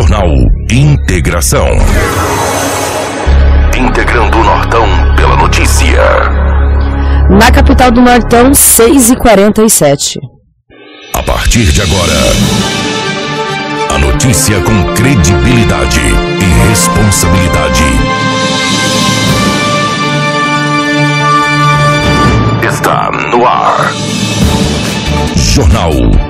Jornal Integração. Integrando o Nortão pela notícia. Na capital do Nortão, 6h47. A partir de agora, a notícia com credibilidade e responsabilidade. Está no ar. Jornal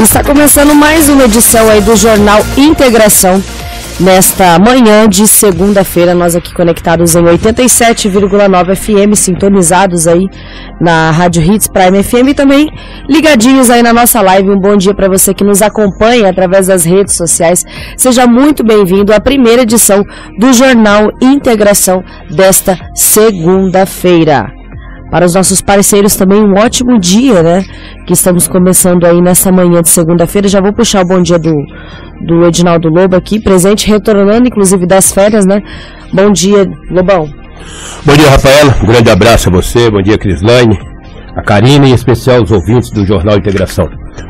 Está começando mais uma edição aí do Jornal Integração. Nesta manhã de segunda-feira, nós aqui conectados em 87,9 FM, sintonizados aí na Rádio Hits Prime FM e também ligadinhos aí na nossa live. Um bom dia para você que nos acompanha através das redes sociais. Seja muito bem-vindo à primeira edição do Jornal Integração desta segunda-feira. Para os nossos parceiros também um ótimo dia, né? Que estamos começando aí nessa manhã de segunda-feira. Já vou puxar o bom dia do, do Edinaldo Lobo aqui, presente, retornando inclusive das férias, né? Bom dia, Lobão. Bom dia, Rafaela. Um grande abraço a você. Bom dia, Crislaine, a Karina e em especial os ouvintes do Jornal Integração.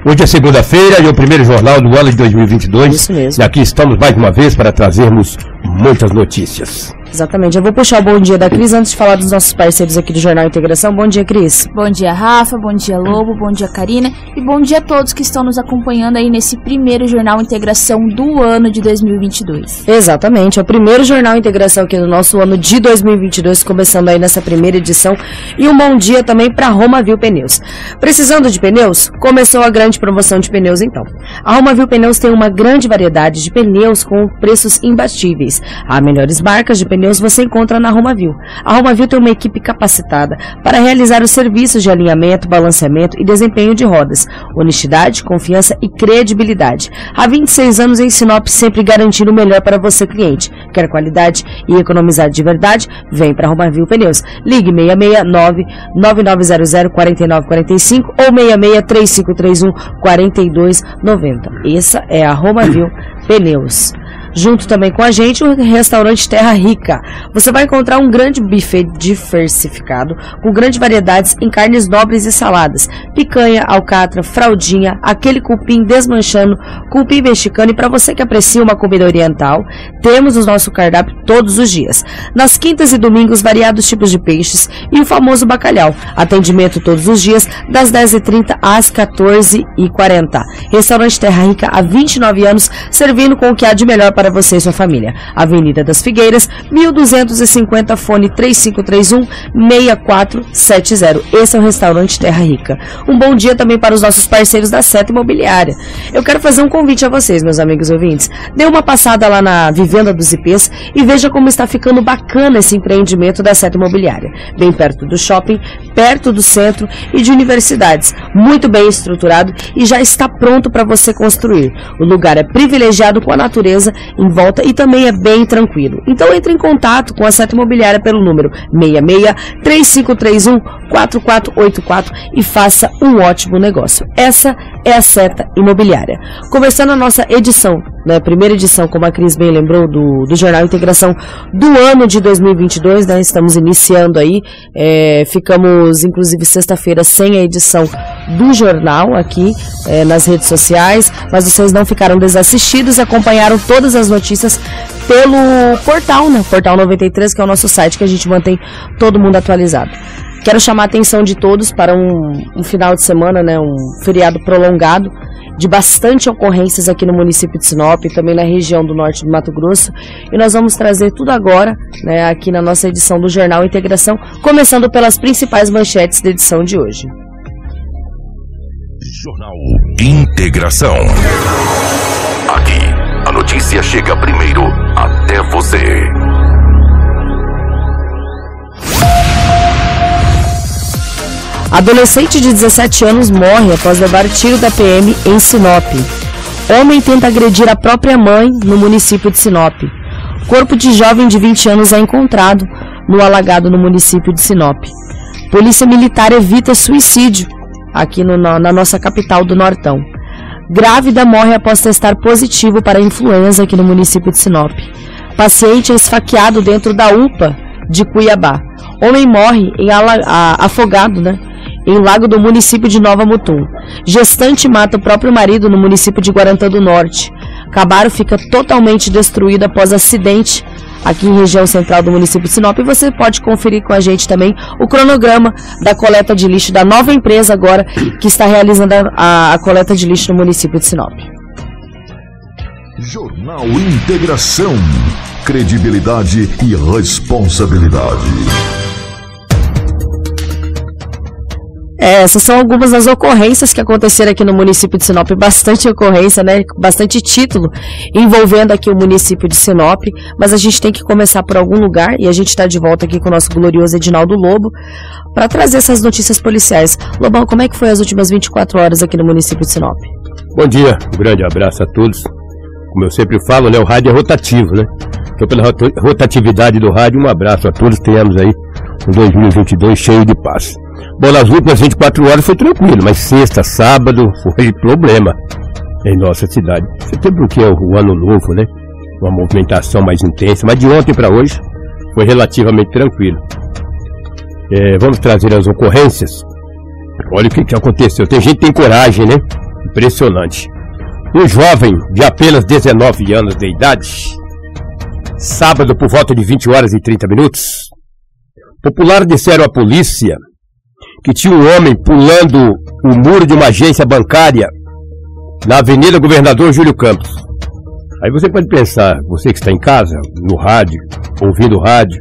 Hoje é segunda-feira e é o primeiro jornal do ano de 2022. Isso mesmo. E aqui estamos mais uma vez para trazermos muitas notícias. Exatamente. Eu vou puxar o bom dia da Cris antes de falar dos nossos parceiros aqui do Jornal Integração. Bom dia, Cris. Bom dia, Rafa. Bom dia, Lobo. Bom dia, Karina. E bom dia a todos que estão nos acompanhando aí nesse primeiro Jornal Integração do ano de 2022. Exatamente. É o primeiro Jornal Integração aqui do nosso ano de 2022, começando aí nessa primeira edição. E um bom dia também para Roma Viu Pneus. Precisando de pneus? Começou a grande promoção de pneus então. A Roma Viu Pneus tem uma grande variedade de pneus com preços imbatíveis. Há melhores marcas de pneus você encontra na Romavil. A Romavil tem uma equipe capacitada para realizar os serviços de alinhamento, balanceamento e desempenho de rodas. Honestidade, confiança e credibilidade. Há 26 anos em Sinop, sempre garantindo o melhor para você, cliente. Quer qualidade e economizar de verdade? Vem para Romavil Pneus. Ligue 669 9900 4945 ou 66 3531 4290. Essa é a Romavil Pneus. Junto também com a gente, o restaurante Terra Rica. Você vai encontrar um grande buffet diversificado, com grandes variedades em carnes nobres e saladas. Picanha, alcatra, fraldinha, aquele cupim desmanchando, cupim mexicano. E para você que aprecia uma comida oriental, temos o nosso cardápio todos os dias. Nas quintas e domingos, variados tipos de peixes e o famoso bacalhau. Atendimento todos os dias, das 10h30 às 14h40. Restaurante Terra Rica há 29 anos, servindo com o que há de melhor para você e sua família. Avenida das Figueiras, 1250, fone 3531 6470. Esse é o restaurante Terra Rica. Um bom dia também para os nossos parceiros da Seta Imobiliária. Eu quero fazer um convite a vocês, meus amigos ouvintes. Dê uma passada lá na Vivenda dos IPs e veja como está ficando bacana esse empreendimento da Seta Imobiliária. Bem perto do shopping, perto do centro e de universidades. Muito bem estruturado e já está pronto para você construir. O lugar é privilegiado com a natureza em volta e também é bem tranquilo. Então entre em contato com a Seta Imobiliária pelo número 66 3531 4484 e faça um ótimo negócio. Essa é a Seta Imobiliária. Começando a nossa edição, né, primeira edição, como a Cris bem lembrou, do, do Jornal Integração do ano de 2022, né, estamos iniciando aí, é, ficamos inclusive sexta-feira sem a edição do jornal aqui é, nas redes sociais, mas vocês não ficaram desassistidos, acompanharam todas as notícias pelo portal, né, Portal 93, que é o nosso site que a gente mantém todo mundo atualizado. Quero chamar a atenção de todos para um, um, final de semana, né, um feriado prolongado, de bastante ocorrências aqui no município de Sinop e também na região do norte do Mato Grosso. E nós vamos trazer tudo agora, né, aqui na nossa edição do Jornal Integração, começando pelas principais manchetes da edição de hoje. Jornal Integração. Aqui, a notícia chega primeiro até você. Adolescente de 17 anos morre após levar tiro da PM em Sinop. Homem tenta agredir a própria mãe no município de Sinop. Corpo de jovem de 20 anos é encontrado no alagado no município de Sinop. Polícia Militar evita suicídio aqui no, na, nossa capital do Nortão. Grávida morre após testar positivo para influenza aqui no município de Sinop. Paciente é esfaqueado dentro da UPA de Cuiabá. Homem morre em ala, a, afogado, né? Em lago do município de Nova Mutum. Gestante mata o próprio marido no município de Guarantã do Norte. Cabaro fica totalmente destruído após acidente aqui em região central do município de Sinop. E você pode conferir com a gente também o cronograma da coleta de lixo da nova empresa agora que está realizando a, a, coleta de lixo no município de Sinop. Jornal Integração. Credibilidade e responsabilidade. Essas são algumas das ocorrências que aconteceram aqui no município de Sinop. Bastante ocorrência, né? Bastante título envolvendo aqui o município de Sinop. Mas a gente tem que começar por algum lugar e a gente está de volta aqui com o nosso glorioso Edinaldo Lobo para trazer essas notícias policiais. Lobão, como é que foi as últimas 24 horas aqui no município de Sinop? Bom dia, um grande abraço a todos. Como eu sempre falo, né? O rádio é rotativo, né? Então, pela rotatividade do rádio, um abraço a todos. Tenhamos aí um 2022 cheio de paz. Bom, nas últimas 24 horas foi tranquilo, mas sexta, sábado foi problema em nossa cidade. Até porque é o ano novo, né? Uma movimentação mais intensa, mas de ontem para hoje foi relativamente tranquilo. É, vamos trazer as ocorrências. Olha o que, que aconteceu. Tem gente que tem coragem, né? Impressionante. Um jovem de apenas 19 anos de idade, sábado por volta de 20 horas e 30 minutos, Popular disseram à polícia que tinha um homem pulando o muro de uma agência bancária na Avenida Governador Júlio Campos. Aí você pode pensar, você que está em casa, no rádio, ouvindo o rádio,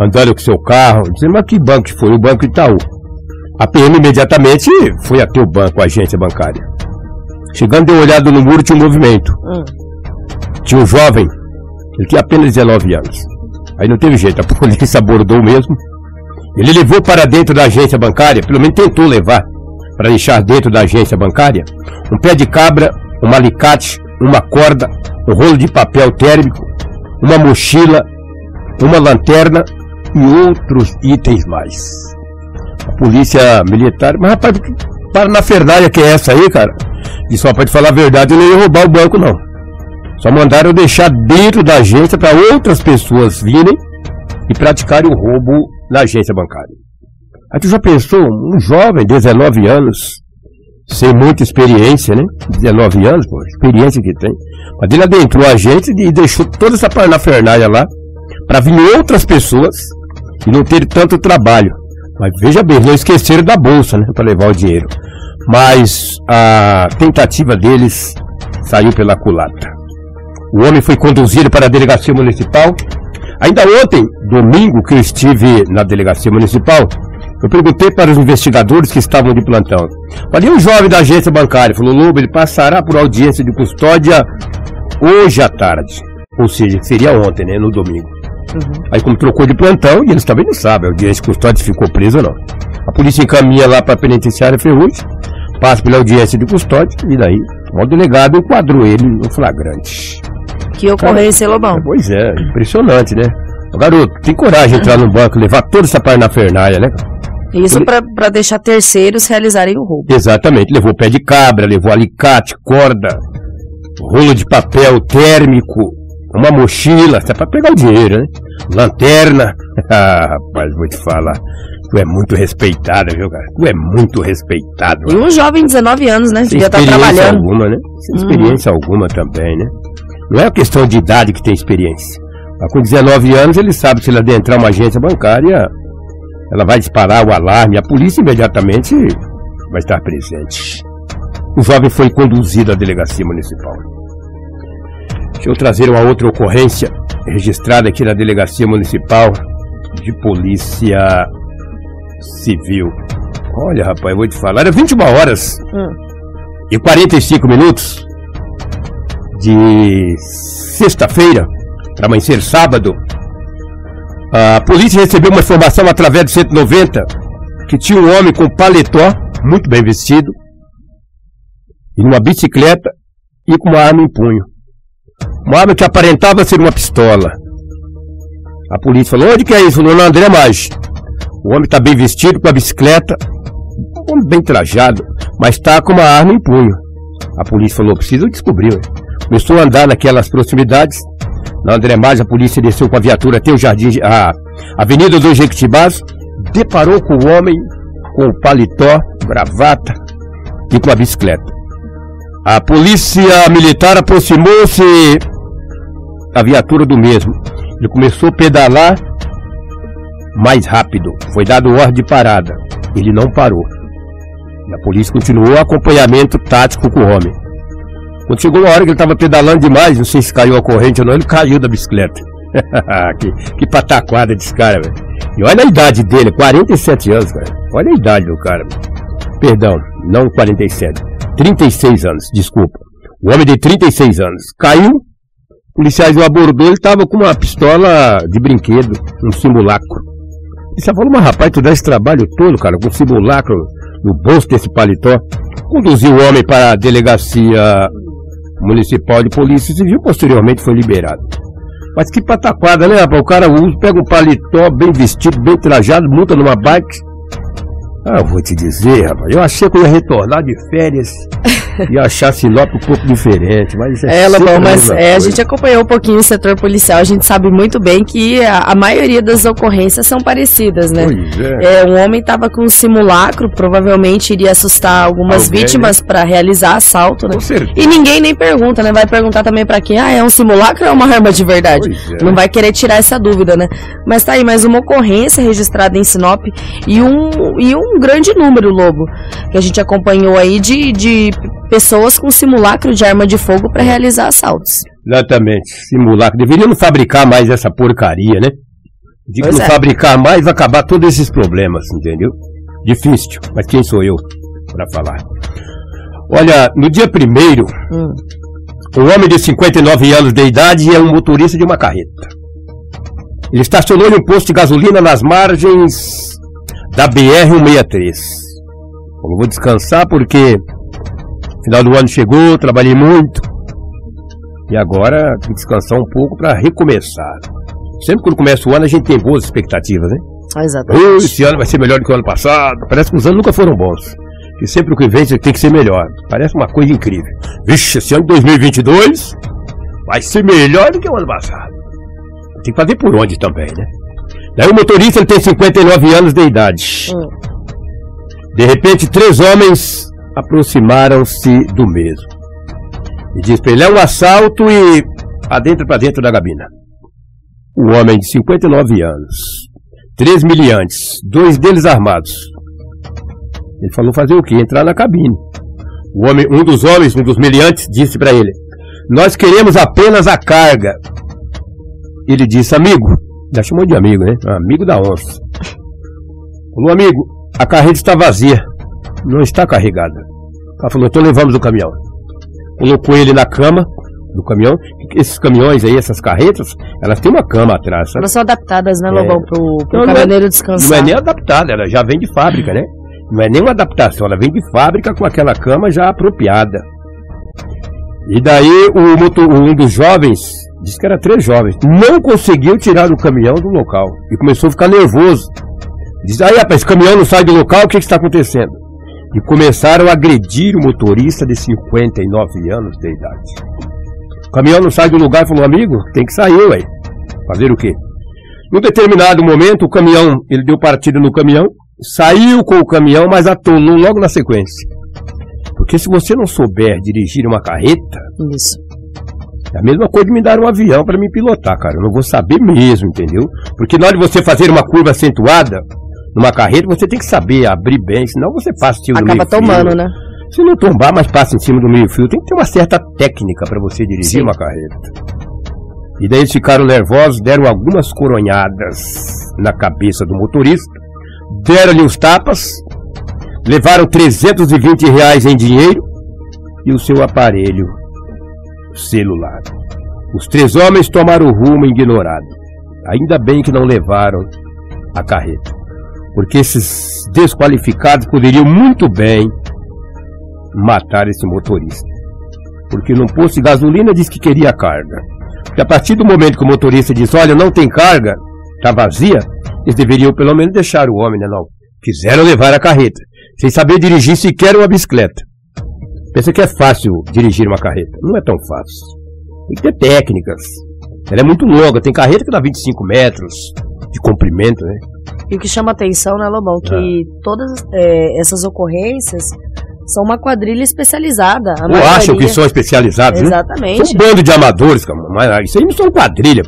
andando com seu carro, dizendo, mas que banco que foi? O Banco Itaú. A PM imediatamente foi até o banco, a agência bancária. Chegando, deu uma olhada no muro, tinha um movimento. Hum. Tinha um jovem, ele tinha apenas 19 anos. Aí não teve jeito, a polícia abordou mesmo. Ele levou para dentro da agência bancária, pelo menos tentou levar, para deixar dentro da agência bancária, um pé de cabra, um alicate, uma corda, um rolo de papel térmico, uma mochila, uma lanterna e outros itens mais. A polícia militar, mas rapaz, para na Fernália que é essa aí, cara? E só pode falar a verdade, eu não ia roubar o banco não. Só mandaram deixar dentro da agência para outras pessoas virem e praticarem o roubo na agência bancária. Aí tu já pensou, um jovem, 19 anos, sem muita experiência, né? 19 anos, pô, experiência que tem. Mas ele adentrou a agência e deixou toda essa parafernália lá para vir outras pessoas e não ter tanto trabalho. Mas veja bem, não esqueceram da bolsa, né? Para levar o dinheiro. Mas a tentativa deles saiu pela culatra. O homem foi conduzido para a delegacia municipal. Ainda ontem, domingo, que eu estive na delegacia municipal, eu perguntei para os investigadores que estavam de plantão. Falei, um jovem da agência bancária falou, Lobo, ele passará por audiência de custódia hoje à tarde. Ou seja, seria ontem, né? No domingo. Uhum. Aí como trocou de plantão, e eles também não sabem, a audiência de custódia ficou preso ou não. A polícia encaminha lá para a penitenciária Ferrugem, passa pela audiência de custódia, e daí o delegado enquadrou ele no flagrante. Que ocorrência, Cara, Lobão. Pois é, impressionante, né? O garoto, tem coragem de entrar no banco, levar toda essa fernália, né? Isso Ele... para deixar terceiros realizarem o roubo. Exatamente, levou pé de cabra, levou alicate, corda, rolo de papel térmico, uma mochila, até para pegar o dinheiro, né? Lanterna. ah, rapaz, vou te falar. Tu é muito respeitada, viu, cara? Tu é muito respeitado. E um jovem de 19 anos, né? Sem estar tá trabalhando. alguma, né? Sem experiência hum. alguma também, né? Não é uma questão de idade que tem experiência. Mas com 19 anos ele sabe se ele adentrar uma agência bancária, ela vai disparar o alarme, a polícia imediatamente vai estar presente. O jovem foi conduzido à delegacia municipal. Deixa eu trazer uma outra ocorrência registrada aqui na delegacia municipal de polícia civil. Olha, rapaz, eu vou te falar, era 21 horas hum. e 45 minutos de sexta-feira, para amanhecer sábado, a polícia recebeu uma informação através do 190 que tinha um homem com paletó, muito bem vestido, e numa bicicleta, e com uma arma em punho. Uma arma que aparentava ser uma pistola. A polícia falou, onde que é isso? Falou, no André Maggi. O homem está bem vestido, com a bicicleta, um homem bem trajado, mas está com uma arma em punho. A polícia falou, preciso descobrir. Ué. Começou a andar naquelas proximidades. Na André Maggi, a polícia desceu com a viatura até o jardim, a Avenida dos Jequitibás, deparou com o homem com o paletó, gravata e com a bicicleta. A polícia militar aproximou-se da viatura do mesmo. Ele começou a pedalar mais rápido. Foi dado ordem de parada. Ele não parou. E a polícia continuou o acompanhamento tático com o homem. Quando chegou uma hora que ele estava pedalando demais, não sei se caiu a corrente ou não, ele caiu da bicicleta. que, que pataquada desse cara, velho. E olha a idade dele, 47 anos, cara. Olha a idade do cara. Perdão, não 47. 36 anos, desculpa. O homem de 36 anos caiu, policiais o abordou, ele estava com uma pistola de brinquedo, um simulacro. E você falou, mas rapaz, tu dá esse trabalho todo, cara, com simulacro no bolso desse paletó. Conduziu o homem para a delegacia municipal de polícia civil, posteriormente foi liberado. Mas que pataquada, né, rapaz? O cara usa, pega um paletó bem vestido, bem trajado, monta numa bike. Ah, eu vou te dizer, rapaz. Eu achei que eu ia retornar de férias e achar Sinop um pouco diferente, mas é, é Lobão, mas é, a gente acompanhou um pouquinho o setor policial, a gente sabe muito bem que a, a maioria das ocorrências são parecidas, né? Pois é. é um homem estava com um simulacro, provavelmente iria assustar algumas Alguém, vítimas para realizar assalto, né? Com certeza. E ninguém nem pergunta, né? Vai perguntar também para quem, ah, é um simulacro ou é uma arma de verdade? É. Não vai querer tirar essa dúvida, né? Mas tá aí, mais uma ocorrência registrada em Sinop e um, e um grande número, Lobo, que a gente acompanhou aí de, de pessoas com simulacro de arma de fogo para realizar assaltos. Exatamente, simulacro. Deveriam não fabricar mais essa porcaria, né? De Pois não é. fabricar mais vai acabar todos esses problemas, entendeu? Difícil, mas quem sou eu para falar? Olha, no dia primeiro, Hum. um homem de 59 anos de idade é um motorista de uma carreta. Ele estacionou em um posto de gasolina nas margens da BR-163. Eu vou descansar porque final do ano chegou, trabalhei muito. E agora tem que descansar um pouco para recomeçar. Sempre quando começa o ano a gente tem boas expectativas, né? Oh, Exatamente. esse ano vai ser melhor do que o ano passado. Parece que os anos nunca foram bons. E sempre o que vem tem que ser melhor. Parece uma coisa incrível. Vixe, esse ano de 2022 vai ser melhor do que o ano passado. Tem que fazer por onde também, né? Daí o motorista ele tem 59 anos de idade. Hum. De repente, três homens aproximaram-se do mesmo. E diz pra ele, é um assalto e adentra pra dentro da gabina. O homem de 59 anos, três miliantes, dois deles armados. Ele falou fazer o quê? Entrar na cabine. O homem, um dos homens, um dos miliantes, disse para ele: Nós queremos apenas a carga. Ele disse: Amigo, já chamou de amigo, né? Amigo da onça. Falou: Amigo, a carreta está vazia, não está carregada. O cara falou: Então levamos o caminhão. Colocou ele na cama do caminhão. Esses caminhões aí, essas carretas, elas têm uma cama atrás, sabe? Elas são adaptadas, né, É. Lobão, pro, pro Não, não é- caminhoneiro Não descansar. é nem adaptada, ela já vem de fábrica, né? Não é nem uma adaptação, ela vem de fábrica com aquela cama já apropriada. E daí o um dos jovens, disse que era três jovens, não conseguiu tirar o caminhão do local e começou a ficar nervoso. Diz, aí rapaz, esse caminhão não sai do local, o que que está acontecendo? E começaram a agredir o motorista de 59 anos de idade. O caminhão não sai do lugar e falou, amigo, tem que sair, ué. Fazer o quê? Num determinado momento, o caminhão, ele deu partida no caminhão, saiu com o caminhão, mas atolou logo na sequência. Porque se você não souber dirigir uma carreta, Isso. É a mesma coisa de me dar um avião para me pilotar, cara. Eu não vou saber mesmo, entendeu? Porque na hora de você fazer uma curva acentuada numa carreta, você tem que saber abrir bem, senão você passa em cima do Acaba tomando, né? Se não tombar, mas passa em cima do meio-fio, tem que ter uma certa técnica para você dirigir Sim. uma carreta. E daí eles ficaram nervosos, deram algumas coronhadas na cabeça do motorista, deram-lhe os tapas, levaram 320 reais em dinheiro e o seu aparelho celular. Os três homens tomaram o rumo ignorado. Ainda bem que não levaram a carreta, porque esses desqualificados poderiam muito bem matar esse motorista. Porque num posto de gasolina disse que queria carga. E a partir do momento que o motorista diz, olha, não tem carga, tá vazia, eles deveriam pelo menos deixar o homem, né? Não. Quiseram levar a carreta, sem saber dirigir sequer uma bicicleta. Pensa que é fácil dirigir uma carreta. Não é tão fácil. Tem que ter técnicas. Ela é muito longa, tem carreta que dá 25 metros de comprimento, né? E o que chama atenção, né, Lobão, que Ah. todas é, essas ocorrências são uma quadrilha especializada. A Ou acham maioria- que são especializados, né? Exatamente. São um bando de amadores, cara. Mas isso aí não são quadrilha.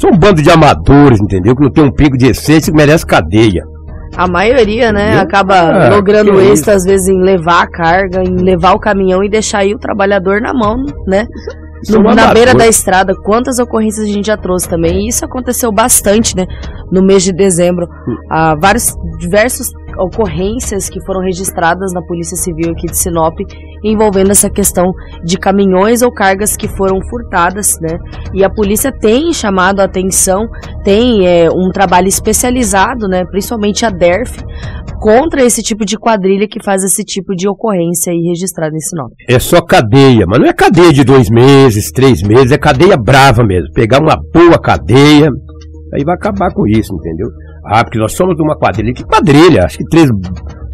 São um bando de amadores, entendeu? Que não tem um pingo de essência que merece cadeia. A maioria, né, acaba Ah, logrando êxito, às vezes, em levar a carga, em levar o caminhão e deixar aí o trabalhador na mão, né? No- na amadores. beira da estrada, quantas ocorrências a gente já trouxe também. E isso aconteceu bastante, né? No mês de dezembro. Hum. Há vários, diversas ocorrências que foram registradas na Polícia Civil aqui de Sinop envolvendo essa questão de caminhões ou cargas que foram furtadas, né? E a polícia tem chamado a atenção, tem é, um trabalho especializado, né? Principalmente a DERF, contra esse tipo de quadrilha que faz esse tipo de ocorrência aí registrada em Sinop. É só cadeia, mas não é cadeia de dois meses, três meses, é cadeia brava mesmo. Pegar uma boa cadeia, aí vai acabar com isso, entendeu? Ah, porque nós somos uma quadrilha. Que quadrilha? Acho que três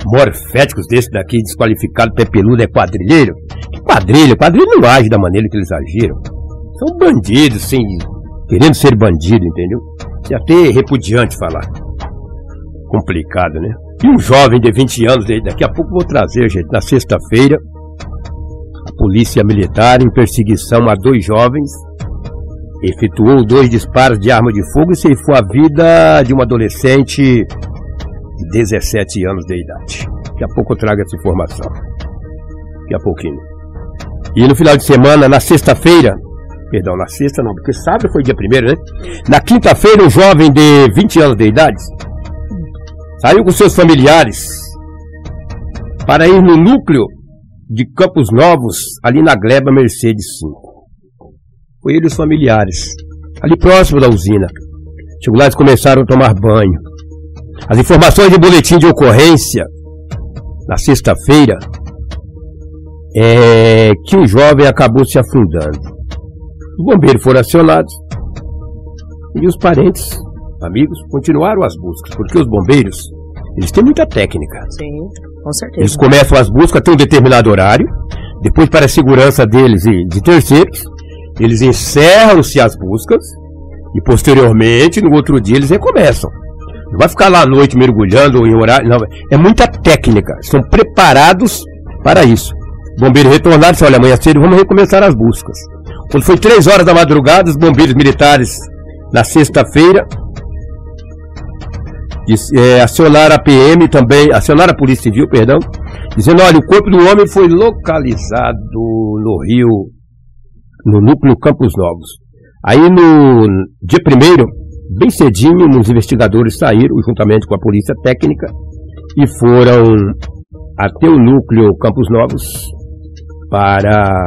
morféticos desses daqui, desqualificados, pé peludo, é quadrilheiro? Que quadrilha? Quadrilha não age da maneira que eles agiram. São bandidos, sem, querendo ser bandido, entendeu? É até repudiante falar. Complicado, né? E um jovem de 20 anos, daqui a pouco vou trazer, gente, na sexta-feira, a polícia militar, em perseguição a dois jovens, efetuou dois disparos de arma de fogo e ceifou a vida de um adolescente de 17 anos de idade. Daqui a pouco eu trago essa informação. Daqui a pouquinho. E no final de semana, na sexta-feira, perdão, na sexta não, porque sábado foi dia primeiro, né? Na quinta-feira, um jovem de 20 anos de idade saiu com seus familiares para ir no núcleo de Campos Novos, ali na Gleba Mercedes 5. Foi ele e os familiares, ali próximo da usina. Lá, eles começaram a tomar banho. As informações de boletim de ocorrência, na sexta-feira, é que o jovem acabou se afundando. Os bombeiros foram acionados e os parentes, amigos, continuaram as buscas, porque os bombeiros, eles têm muita técnica. Sim, com certeza. Eles começam as buscas até um determinado horário, depois para a segurança deles e de terceiros, eles encerram-se as buscas e posteriormente, no outro dia, eles recomeçam. Não vai ficar lá à noite mergulhando em horário, não. É muita técnica, são preparados para isso. Bombeiros retornaram e disseram, olha, amanhã cedo vamos recomeçar as buscas. Quando foi três horas da madrugada, os bombeiros militares, na sexta-feira, é, acionaram a PM também, acionaram a Polícia Civil, perdão, dizendo, olha, o corpo do homem foi localizado no Rio, no núcleo Campos Novos. Aí no dia primeiro, bem cedinho, os investigadores saíram, juntamente com a Polícia Técnica, e foram até o núcleo Campos Novos para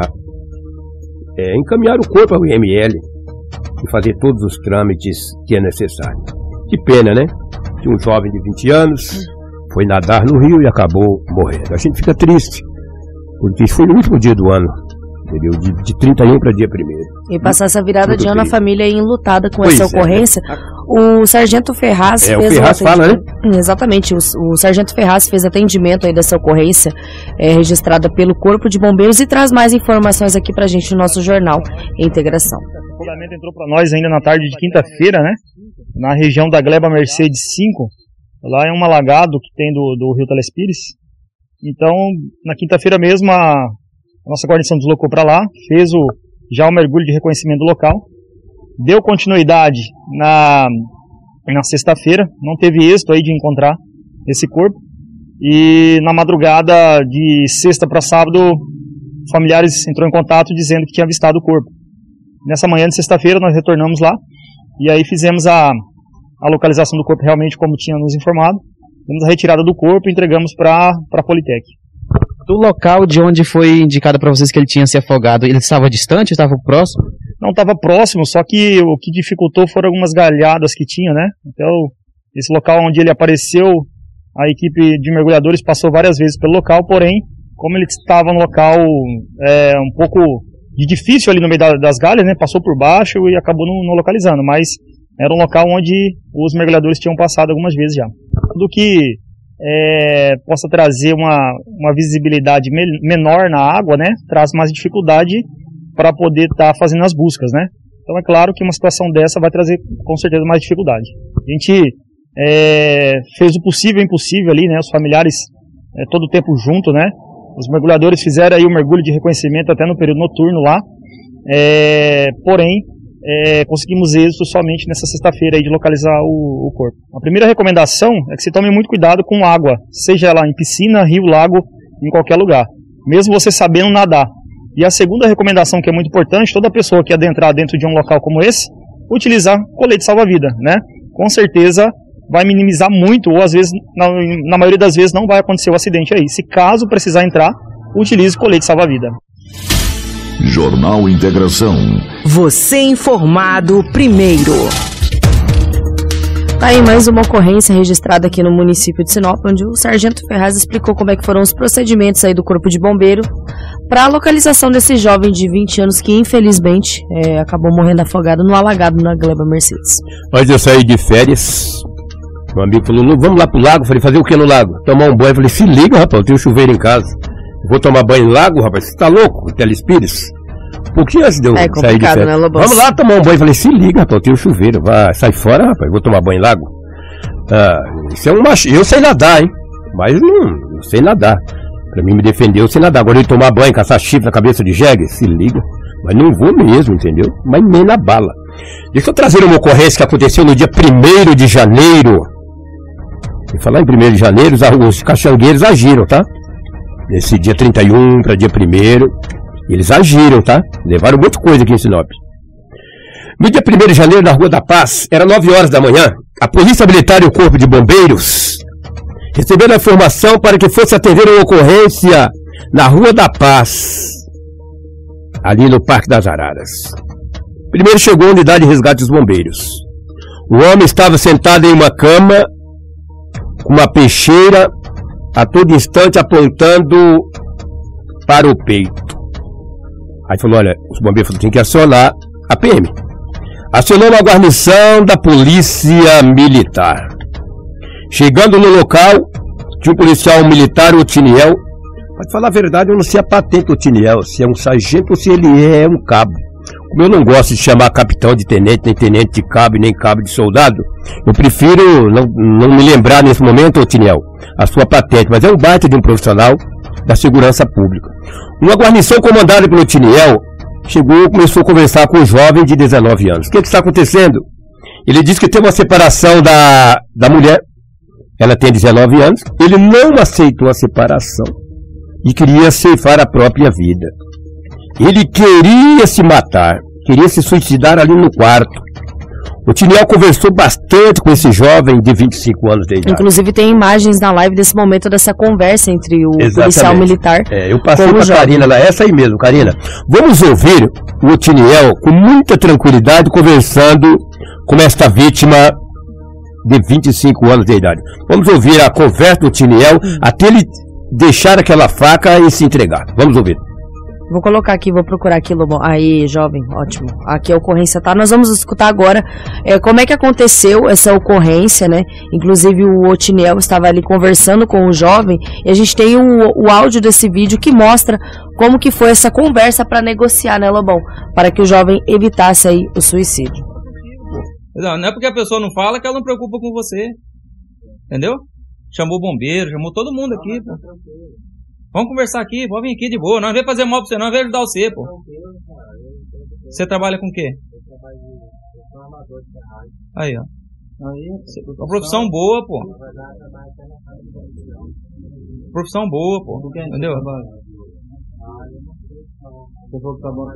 é, encaminhar o corpo ao IML e fazer todos os trâmites que é necessário. Que pena, né? Que um jovem de 20 anos foi nadar no rio e acabou morrendo. A gente fica triste, porque isso foi no último dia do ano, entendeu? De, de 31 para dia 1 E passar essa virada de ano a família enlutada com Pois essa é, ocorrência. O Sargento Ferraz É, o fez Ferraz fala, né? atendimento- Exatamente, o, o Sargento Ferraz fez atendimento aí dessa ocorrência é, registrada pelo Corpo de Bombeiros e traz mais informações aqui pra gente no nosso jornal Integração. O julgamento entrou para nós ainda na tarde de quinta-feira, né? Na região da Gleba Mercedes 5. Lá é um alagado que tem do, do Rio Telespires. Então, na quinta-feira mesmo, a, a nossa guarnição deslocou para lá, fez o, já o mergulho de reconhecimento do local, deu continuidade na, na sexta-feira, não teve êxito aí de encontrar esse corpo. E na madrugada de sexta para sábado, familiares entrou em contato dizendo que tinha avistado o corpo. Nessa manhã de sexta-feira nós retornamos lá e aí fizemos a, a localização do corpo realmente como tinha nos informado. Fizemos a retirada do corpo e entregamos para a Politec. Do local de onde foi indicado para vocês que ele tinha se afogado, ele estava distante, estava próximo? Não estava próximo, só que o que dificultou foram algumas galhadas que tinha, né? Então, esse local onde ele apareceu, a equipe de mergulhadores passou várias vezes pelo local, porém, como ele estava no local é, um pouco de difícil ali no meio da- das galhas, né? Passou por baixo e acabou não, não localizando, mas era um local onde os mergulhadores tinham passado algumas vezes já. Tudo que é, possa trazer uma, uma visibilidade me- menor na água, né? Traz mais dificuldade para poder estar fazendo as buscas, né? Então é claro que uma situação dessa vai trazer com certeza mais dificuldade. A gente é, fez o possível e o impossível ali, né? Os familiares é, todo o tempo junto, né? Os mergulhadores fizeram aí o mergulho de reconhecimento até no período noturno lá. É, porém, é, conseguimos êxito somente nessa sexta-feira de localizar o, o corpo. A primeira recomendação é que se tome muito cuidado com água, seja ela em piscina, rio, lago, em qualquer lugar, mesmo você sabendo nadar. E a segunda recomendação que é muito importante, toda pessoa que adentrar dentro de um local como esse, utilizar colete salva-vida, né? Com certeza vai minimizar muito, ou às vezes, na, na maioria das vezes, não vai acontecer o acidente aí. Se caso precisar entrar, utilize colete salva-vida. Jornal Integração. Você informado primeiro. Tá aí mais uma ocorrência registrada aqui no município de Sinop, onde o Sargento Ferraz explicou como é que foram os procedimentos aí do Corpo de Bombeiro para a localização desse jovem de 20 anos que infelizmente é, acabou morrendo afogado no alagado na Gleba Mercedes. Mas eu saí de férias. Meu amigo falou, "Lu, vamos lá pro lago. Falei, fazer o que no lago? Tomar um banho. Falei, se liga, rapaz, eu tenho chuveiro em casa. Vou tomar banho no lago, rapaz. Você tá louco? Telespires? Um pouquinho antes de eu É sair de férias. né? Vamos lá tomar um banho. Falei, se liga, rapaz, eu tenho chuveiro. Vai, sai fora, rapaz. Vou tomar banho em lago. Ah, isso é um macho. Eu sei nadar, hein? Mas não, não sei nadar. Pra mim me defender, eu sei nadar. Agora eu tomar banho, caçar chifre na cabeça de jegue, se liga. Mas não vou mesmo, entendeu? Mas nem na bala. Deixa eu trazer uma ocorrência que aconteceu no dia 1 de janeiro. E falar em 1 de janeiro, os, os caxangueiros agiram, tá? Nesse dia 31 para dia 1 eles agiram, tá? Levaram muita coisa aqui em Sinop. No dia 1 de janeiro, na Rua da Paz, era 9 horas da manhã, a Polícia Militar e o Corpo de Bombeiros receberam a informação para que fosse atender uma ocorrência na Rua da Paz, ali no Parque das Araras. Primeiro chegou a unidade de resgate dos bombeiros. O homem estava sentado em uma cama, com uma peixeira, a todo instante apontando para o peito. Aí falou, olha, os bombeiros falaram, tem que acionar a PM. Acionou uma guarnição da polícia militar. Chegando no local, tinha um policial militar, o Tiniel. Para falar a verdade, eu não sei a patente do Tiniel, se é um sargento ou se ele é um cabo. Como eu não gosto de chamar capitão de tenente, nem tenente de cabo, nem cabo de soldado, eu prefiro não, não me lembrar nesse momento, ô Tiniel, a sua patente, mas é um baita de um profissional da segurança pública. Uma guarnição comandada pelo Tiniel chegou e começou a conversar com um jovem de 19 anos. O que, que está acontecendo? Ele disse que tem uma separação da, da mulher, ela tem 19 anos, ele não aceitou a separação e queria ceifar a própria vida. Ele queria se matar, queria se suicidar ali no quarto. O Tiniel conversou bastante com esse jovem de 25 anos de idade. Inclusive tem imagens na live desse momento dessa conversa entre o Exatamente. policial militar É, eu passei jovem. Karina lá, essa aí mesmo, Karina. Vamos ouvir o Otiniel com muita tranquilidade conversando com esta vítima de 25 anos de idade. Vamos ouvir a conversa do Otiniel até ele deixar aquela faca e se entregar. Vamos ouvir. Vou colocar aqui, vou procurar aqui, Lobão. Aí, jovem, ótimo. Aqui a ocorrência tá. Nós vamos escutar agora é, como é que aconteceu essa ocorrência, né? Inclusive o Otiniel estava ali conversando com o jovem e a gente tem o, o áudio desse vídeo que mostra como que foi essa conversa para negociar, né, Lobão? Para que o jovem evitasse aí o suicídio. Não, não é porque a pessoa não fala que ela não preocupa com você. Entendeu? Chamou o bombeiro, chamou todo mundo aqui, pô. Vamos conversar aqui, pode vir aqui de boa. Não vem fazer mal pra você, não, vem ajudar você, pô. Você trabalha com o quê? Aí, ó. Uma profissão boa, pô. Profissão boa, pô. Entendeu? Você falou que tá bom.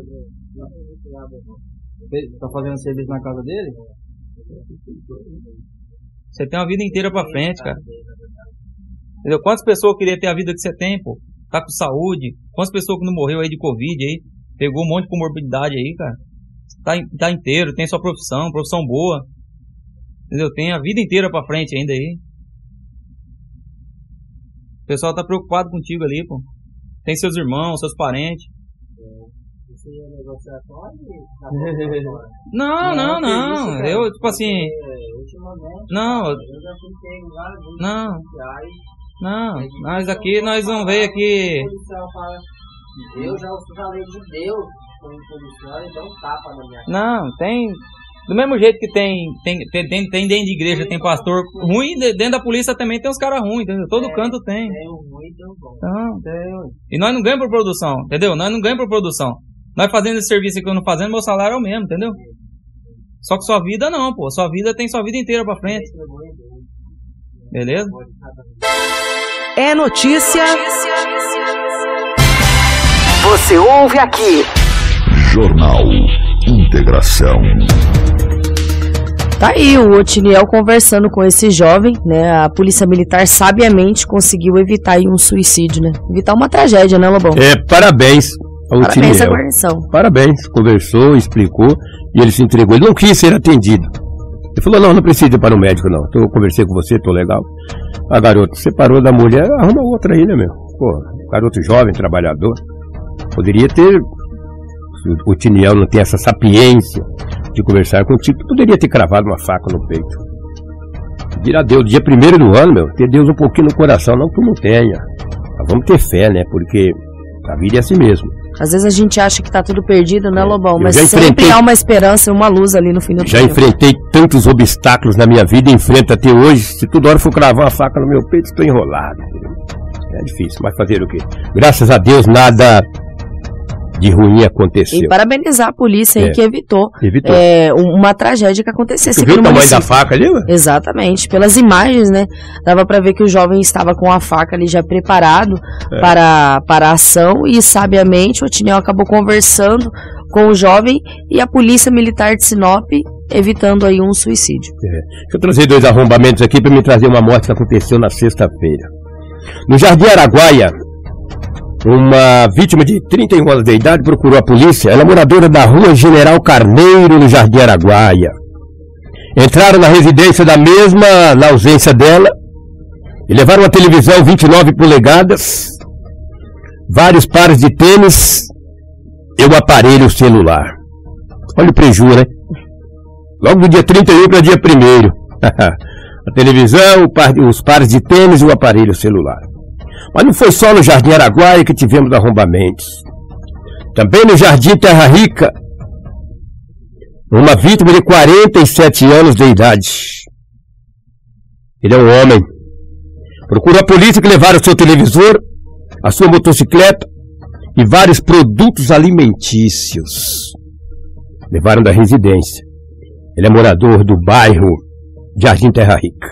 Tá fazendo serviço na casa dele? Você tem uma vida inteira pra frente, cara. Entendeu? Quantas pessoas queriam ter a vida que você tem, pô? Tá com saúde. Quantas pessoas que não morreu aí de Covid aí? Pegou um monte de comorbidade aí, cara. Tá, tá inteiro, tem sua profissão, profissão boa. Entendeu? Tem a vida inteira pra frente ainda aí. O pessoal tá preocupado contigo ali, pô. Tem seus irmãos, seus parentes. Não, não, não. Eu, tipo assim. Não. Não. Não. Nós aqui, nós vamos ver aqui. Eu já falei de Deus como policial, então tapa na minha Não, tem. Do mesmo jeito que tem, tem, tem, tem, tem dentro de igreja, tem pastor ruim, de- dentro da polícia também tem uns caras ruins, entendeu? Todo canto tem. Tem ruim e tem bom. Então. E nós não ganhamos por produção, entendeu? Nós não ganhamos por produção. Nós fazendo esse serviço aqui, eu não fazendo, meu salário é o mesmo, entendeu? Só que sua vida não, pô. Sua vida tem sua vida inteira pra frente. Beleza? É notícia. Você ouve aqui. Jornal Integração. Tá aí o Otiniel conversando com esse jovem, né? A polícia militar sabiamente conseguiu evitar aí um suicídio, né? Evitar uma tragédia, né, Lobão? É, parabéns ao Parabéns à Tiniel. guarnição. Parabéns, conversou, explicou e ele se entregou. Ele não quis ser atendido. Ele falou: Não, não precisa ir para o médico, não. Então, Eu conversei com você, tô legal. A garota separou da mulher, arruma outra aí, né, meu? Pô, garoto jovem, trabalhador. Poderia ter. O Tiniel não tem essa sapiência de conversar contigo, poderia ter cravado uma faca no peito. Dirá Deus, dia primeiro do ano, meu, ter Deus um pouquinho no coração, não que não tenha. Mas vamos ter fé, né? Porque a vida é assim mesmo. Às vezes a gente acha que tá tudo perdido, né, Lobão? eu Mas sempre há uma esperança, uma luz ali no fim do Já enfrentei tantos obstáculos na minha vida enfrento até hoje. Se toda hora for cravar uma faca no meu peito, estou enrolado. É difícil, mas fazer o quê? Graças a Deus nada de ruim aconteceu. E parabenizar a polícia aí É. que evitou, Evitou. é, um- uma tragédia que acontecesse aqui viu o tamanho da município. faca ali? Exatamente. Pelas imagens, né? Dava pra ver que o jovem estava com a faca ali já preparado É. para, para a ação e, sabiamente, o Tinel acabou conversando com o jovem e a polícia militar de Sinop evitando aí um suicídio. É. Eu trazer dois arrombamentos aqui para me trazer uma morte que aconteceu na sexta-feira. No Jardim Araguaia, uma vítima de 31 anos de idade procurou a polícia. Ela é moradora da rua General Carneiro, no Jardim Araguaia. Entraram na residência da mesma, na ausência dela, e levaram uma televisão 29 polegadas, vários pares de tênis e um aparelho celular. Olha o preju, né? Logo do dia 31 para dia 1 A televisão, o os pares de tênis e o aparelho celular. Mas não foi só no Jardim Araguaia que tivemos arrombamentos. Também no Jardim Terra Rica, uma vítima de 47 anos de idade. Ele é um homem. Procurou a polícia que levaram o seu televisor, a sua motocicleta e vários produtos alimentícios. Levaram da residência. Ele é morador do bairro Jardim Terra Rica.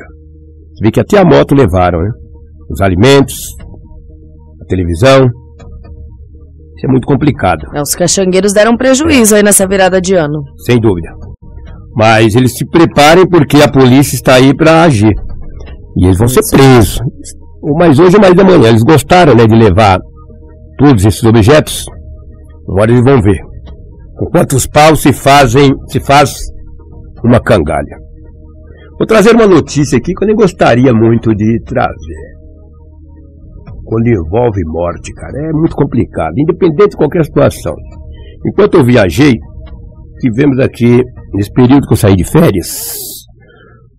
Você que até a moto levaram, né? Os alimentos, a televisão. Isso é muito complicado, É, Os caxangueiros deram prejuízo aí nessa virada de ano. sem dúvida. Mas eles se preparem porque a polícia está aí para agir. E eles vão ser presos. Ou mais hoje ou mais amanhã. Eles gostaram né, de levar todos esses objetos. Agora eles vão ver. Com quantos paus se fazem, se faz uma cangalha. Vou trazer uma notícia aqui que eu nem gostaria muito de trazer. Quando envolve morte, cara, é muito complicado, independente de qualquer situação. Enquanto eu viajei, tivemos aqui, nesse período que eu saí de férias,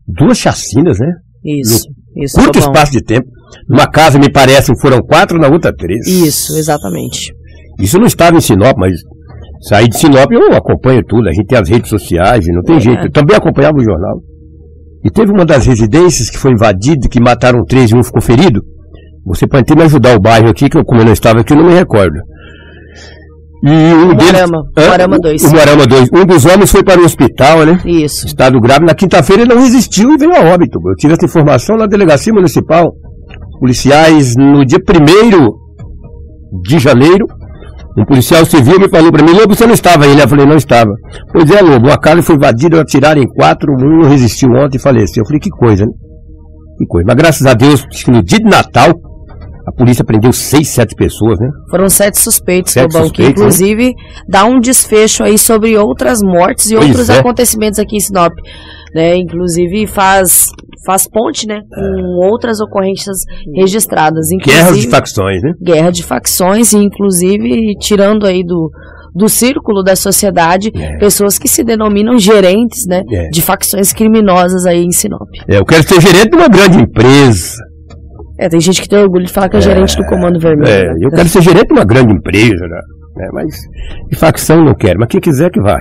duas chacinas, né? Isso, isso. Curto espaço de tempo. Numa casa, me parece, foram quatro, na outra, três. Isso, exatamente. Isso não estava em Sinop, mas saí de Sinop, eu acompanho tudo. A gente tem as redes sociais, não tem É. jeito. Eu também acompanhava o jornal. E teve uma das residências que foi invadida, que mataram três e um ficou ferido. Você pode até me ajudar o bairro aqui, que eu, como eu não estava aqui, eu não me recordo. E um deles. Moarama, Hã? Moarama 2. O Moarama 2. Um dos homens foi para o hospital, né? Isso. Estado grave. Na quinta-feira ele não resistiu e veio a óbito. Eu tive essa informação na delegacia municipal. Policiais, no dia 1 de janeiro, um policial civil me falou para mim, Lobo, você não estava aí? né? Eu falei, não estava. Pois é, Lobo, uma casa foi invadida, atiraram em quatro, um não resistiu ontem e faleceu. Eu falei, que coisa, né? Que coisa. Mas graças a Deus, no dia de Natal, a polícia prendeu seis, sete pessoas, né? Foram sete suspeitos, Sete Lobão, que suspeitos, né? inclusive dá um desfecho aí sobre outras mortes e Pois outros é. acontecimentos aqui em Sinop. Né? Inclusive faz, faz ponte né? com outras ocorrências registradas. Guerras de facções, né? guerra de facções e inclusive tirando aí do, do círculo da sociedade, pessoas que se denominam gerentes, né, É. de facções criminosas aí em Sinop. É, eu quero ser gerente de uma grande empresa. É, tem gente que tem orgulho de falar que é, gerente do Comando Vermelho. É, né? eu quero ser gerente de uma grande empresa, né? É, mas de facção não quero, mas quem quiser que vai.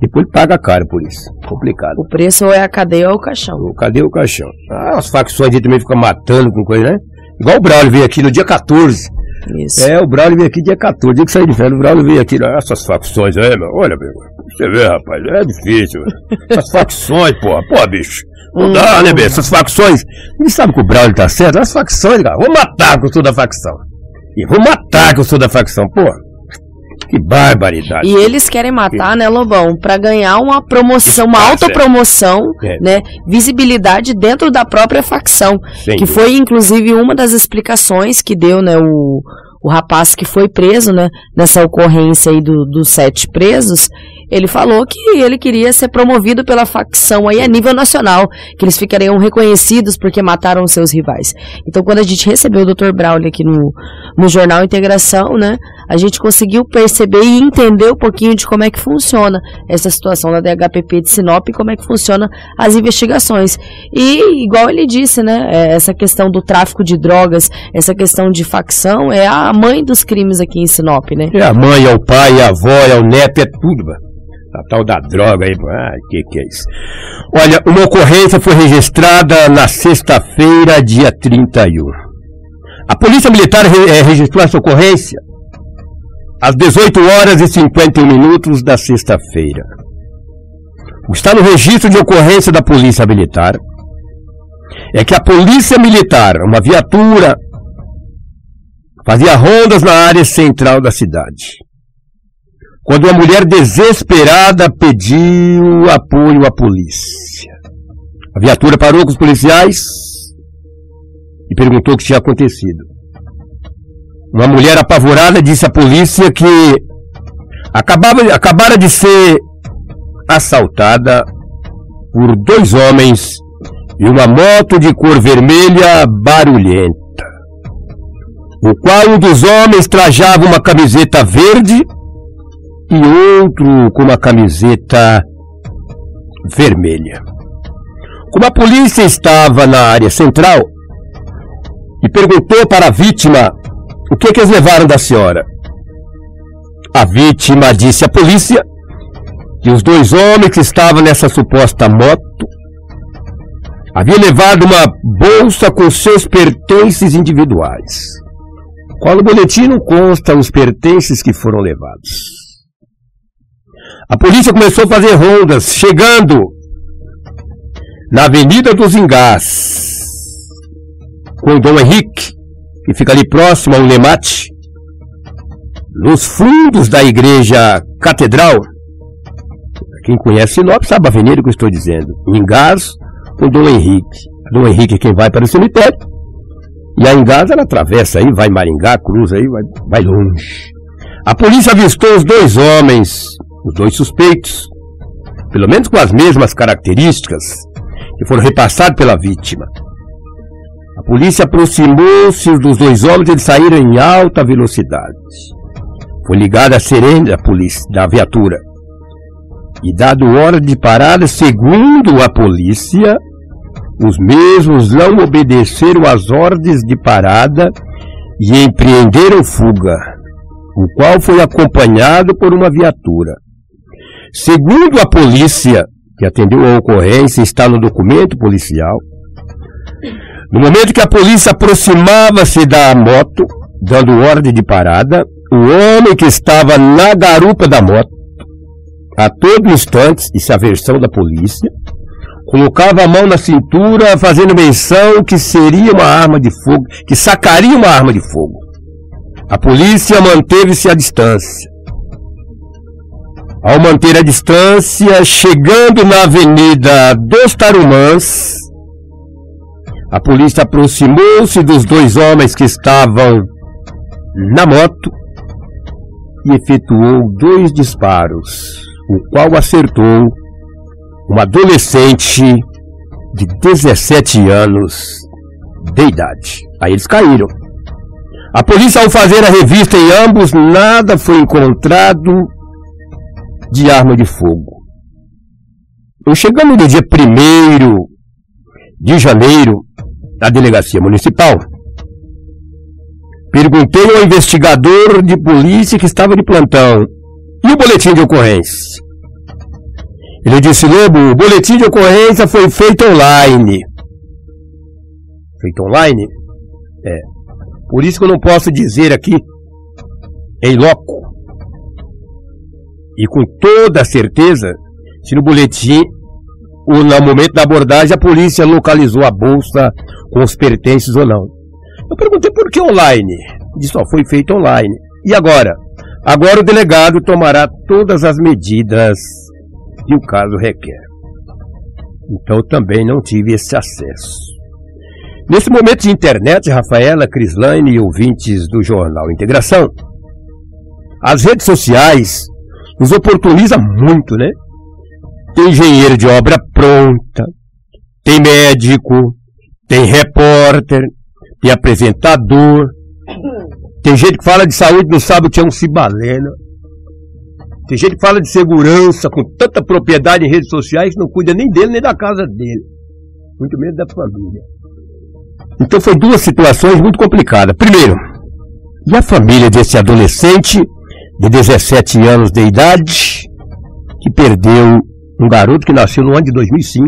Depois ele paga caro por isso. Complicado. O preço ou é a cadeia ou o caixão. Cadê o caixão? Ah, as facções aí também ficam matando com coisa, né? Igual o Braulio veio aqui no dia 14. Isso. É, o Braulio veio aqui dia 14, dia que saiu de férias, o Braulio veio aqui, ah, essas facções aí, meu, olha, meu, você vê, rapaz, é difícil, essas facções, porra, porra, bicho, não dá, né, bicho, essas facções, ele sabe que o Braulio tá certo, as facções, cara, vou matar eu sou da facção, e vou matar eu sou da facção, porra, que barbaridade. E eles querem matar, né, Lobão, pra ganhar uma promoção, uma Espaço, autopromoção, é. né, visibilidade dentro da própria facção, que foi inclusive uma das explicações que deu, né, o, o rapaz que foi preso, né, nessa ocorrência aí do- dos sete presos, ele falou que ele queria ser promovido pela facção aí a nível nacional, que eles ficariam reconhecidos porque mataram seus rivais. Então, quando a gente recebeu o Dr. Braulio aqui no, no Jornal Integração, né, a gente conseguiu perceber e entender um pouquinho de como é que funciona essa situação da DHPP de Sinop e como é que funciona as investigações. E, igual ele disse, né, é, essa questão do tráfico de drogas, essa questão de facção, é a mãe dos crimes aqui em Sinop, né? É a mãe, é o pai, é a avó, é o neto, é tudo, mano. A tal da droga aí, ah, que que é isso? Olha, uma ocorrência foi registrada na sexta-feira, dia 31. A Polícia Militar re- eh, registrou essa ocorrência às 18 horas e 51 minutos da sexta-feira. O que está no registro de ocorrência da Polícia Militar é que a Polícia Militar, uma viatura, fazia rondas na área central da cidade. Quando uma mulher desesperada pediu apoio à polícia. A viatura parou com os policiais e perguntou o que tinha acontecido. Uma mulher apavorada disse à polícia que acabava, acabara de ser assaltada por dois homens e uma moto de cor vermelha barulhenta. O qual um dos homens trajava uma camiseta verde e outro com uma camiseta vermelha. Como a polícia estava na área central e perguntou para a vítima o que, que eles levaram da senhora, a vítima disse à polícia que os dois homens que estavam nessa suposta moto haviam levado uma bolsa com seus pertences individuais. Qual no boletim não consta os pertences que foram levados. A polícia começou a fazer rondas, chegando na Avenida dos Engás, com o Dom Henrique, que fica ali próximo ao Lemate, nos fundos da igreja catedral. Quem conhece Sinop sabe a avenida que eu estou dizendo. Engás com o Dom Henrique. Dom Henrique é quem vai para o cemitério. E a Engás ela atravessa aí, vai Maringá, cruza aí, vai, vai longe. A polícia avistou os dois homens, os dois suspeitos, pelo menos com as mesmas características, que foram repassados pela vítima. Polícia aproximou-se dos dois homens e eles saíram em alta velocidade. Foi ligada a sirene da polícia, da viatura. E dado hora de parada, segundo a polícia, os mesmos não obedeceram às ordens de parada e empreenderam fuga, o qual foi acompanhado por uma viatura. Segundo a polícia, que atendeu a ocorrência, está no documento policial, no momento que a polícia aproximava-se da moto, dando ordem de parada, o homem que estava na garupa da moto, a todo instante, isso é a versão da polícia, colocava a mão na cintura, fazendo menção que seria uma arma de fogo, que sacaria uma arma de fogo. A polícia manteve-se à distância. Ao manter a distância, chegando na Avenida dos Tarumãs, a polícia aproximou-se dos dois homens que estavam na moto e efetuou dois disparos, o qual acertou uma adolescente de 17 anos de idade. Aí eles caíram. A polícia, ao fazer a revista em ambos, nada foi encontrado de arma de fogo. Eu chegando no dia 1 de janeiro na delegacia municipal, perguntei ao investigador de polícia que estava de plantão e o boletim de ocorrência. Ele disse, Lobo, o boletim de ocorrência foi feito online. Feito online? É. Por isso que eu não posso dizer aqui em loco. E com toda certeza, se no boletim, ou no momento da abordagem, a polícia localizou a bolsa com os pertences ou não. Eu perguntei por que online? Disse, ó, foi feito online. E agora? Agora o delegado tomará todas as medidas que o caso requer. Então também não tive esse acesso. Nesse momento de internet, Rafaela, Crislaine e ouvintes do jornal Integração, as redes sociais nos oportuniza muito, né? Tem engenheiro de obra pronta, tem médico, tem repórter, tem apresentador, tem gente que fala de saúde, não sabe o que é um cibalena. Tem gente que fala de segurança com tanta propriedade em redes sociais que não cuida nem dele nem da casa dele. Muito menos da família. Então foi duas situações muito complicadas. Primeiro, e a família desse adolescente de 17 anos de idade que perdeu um garoto que nasceu no ano de 2005,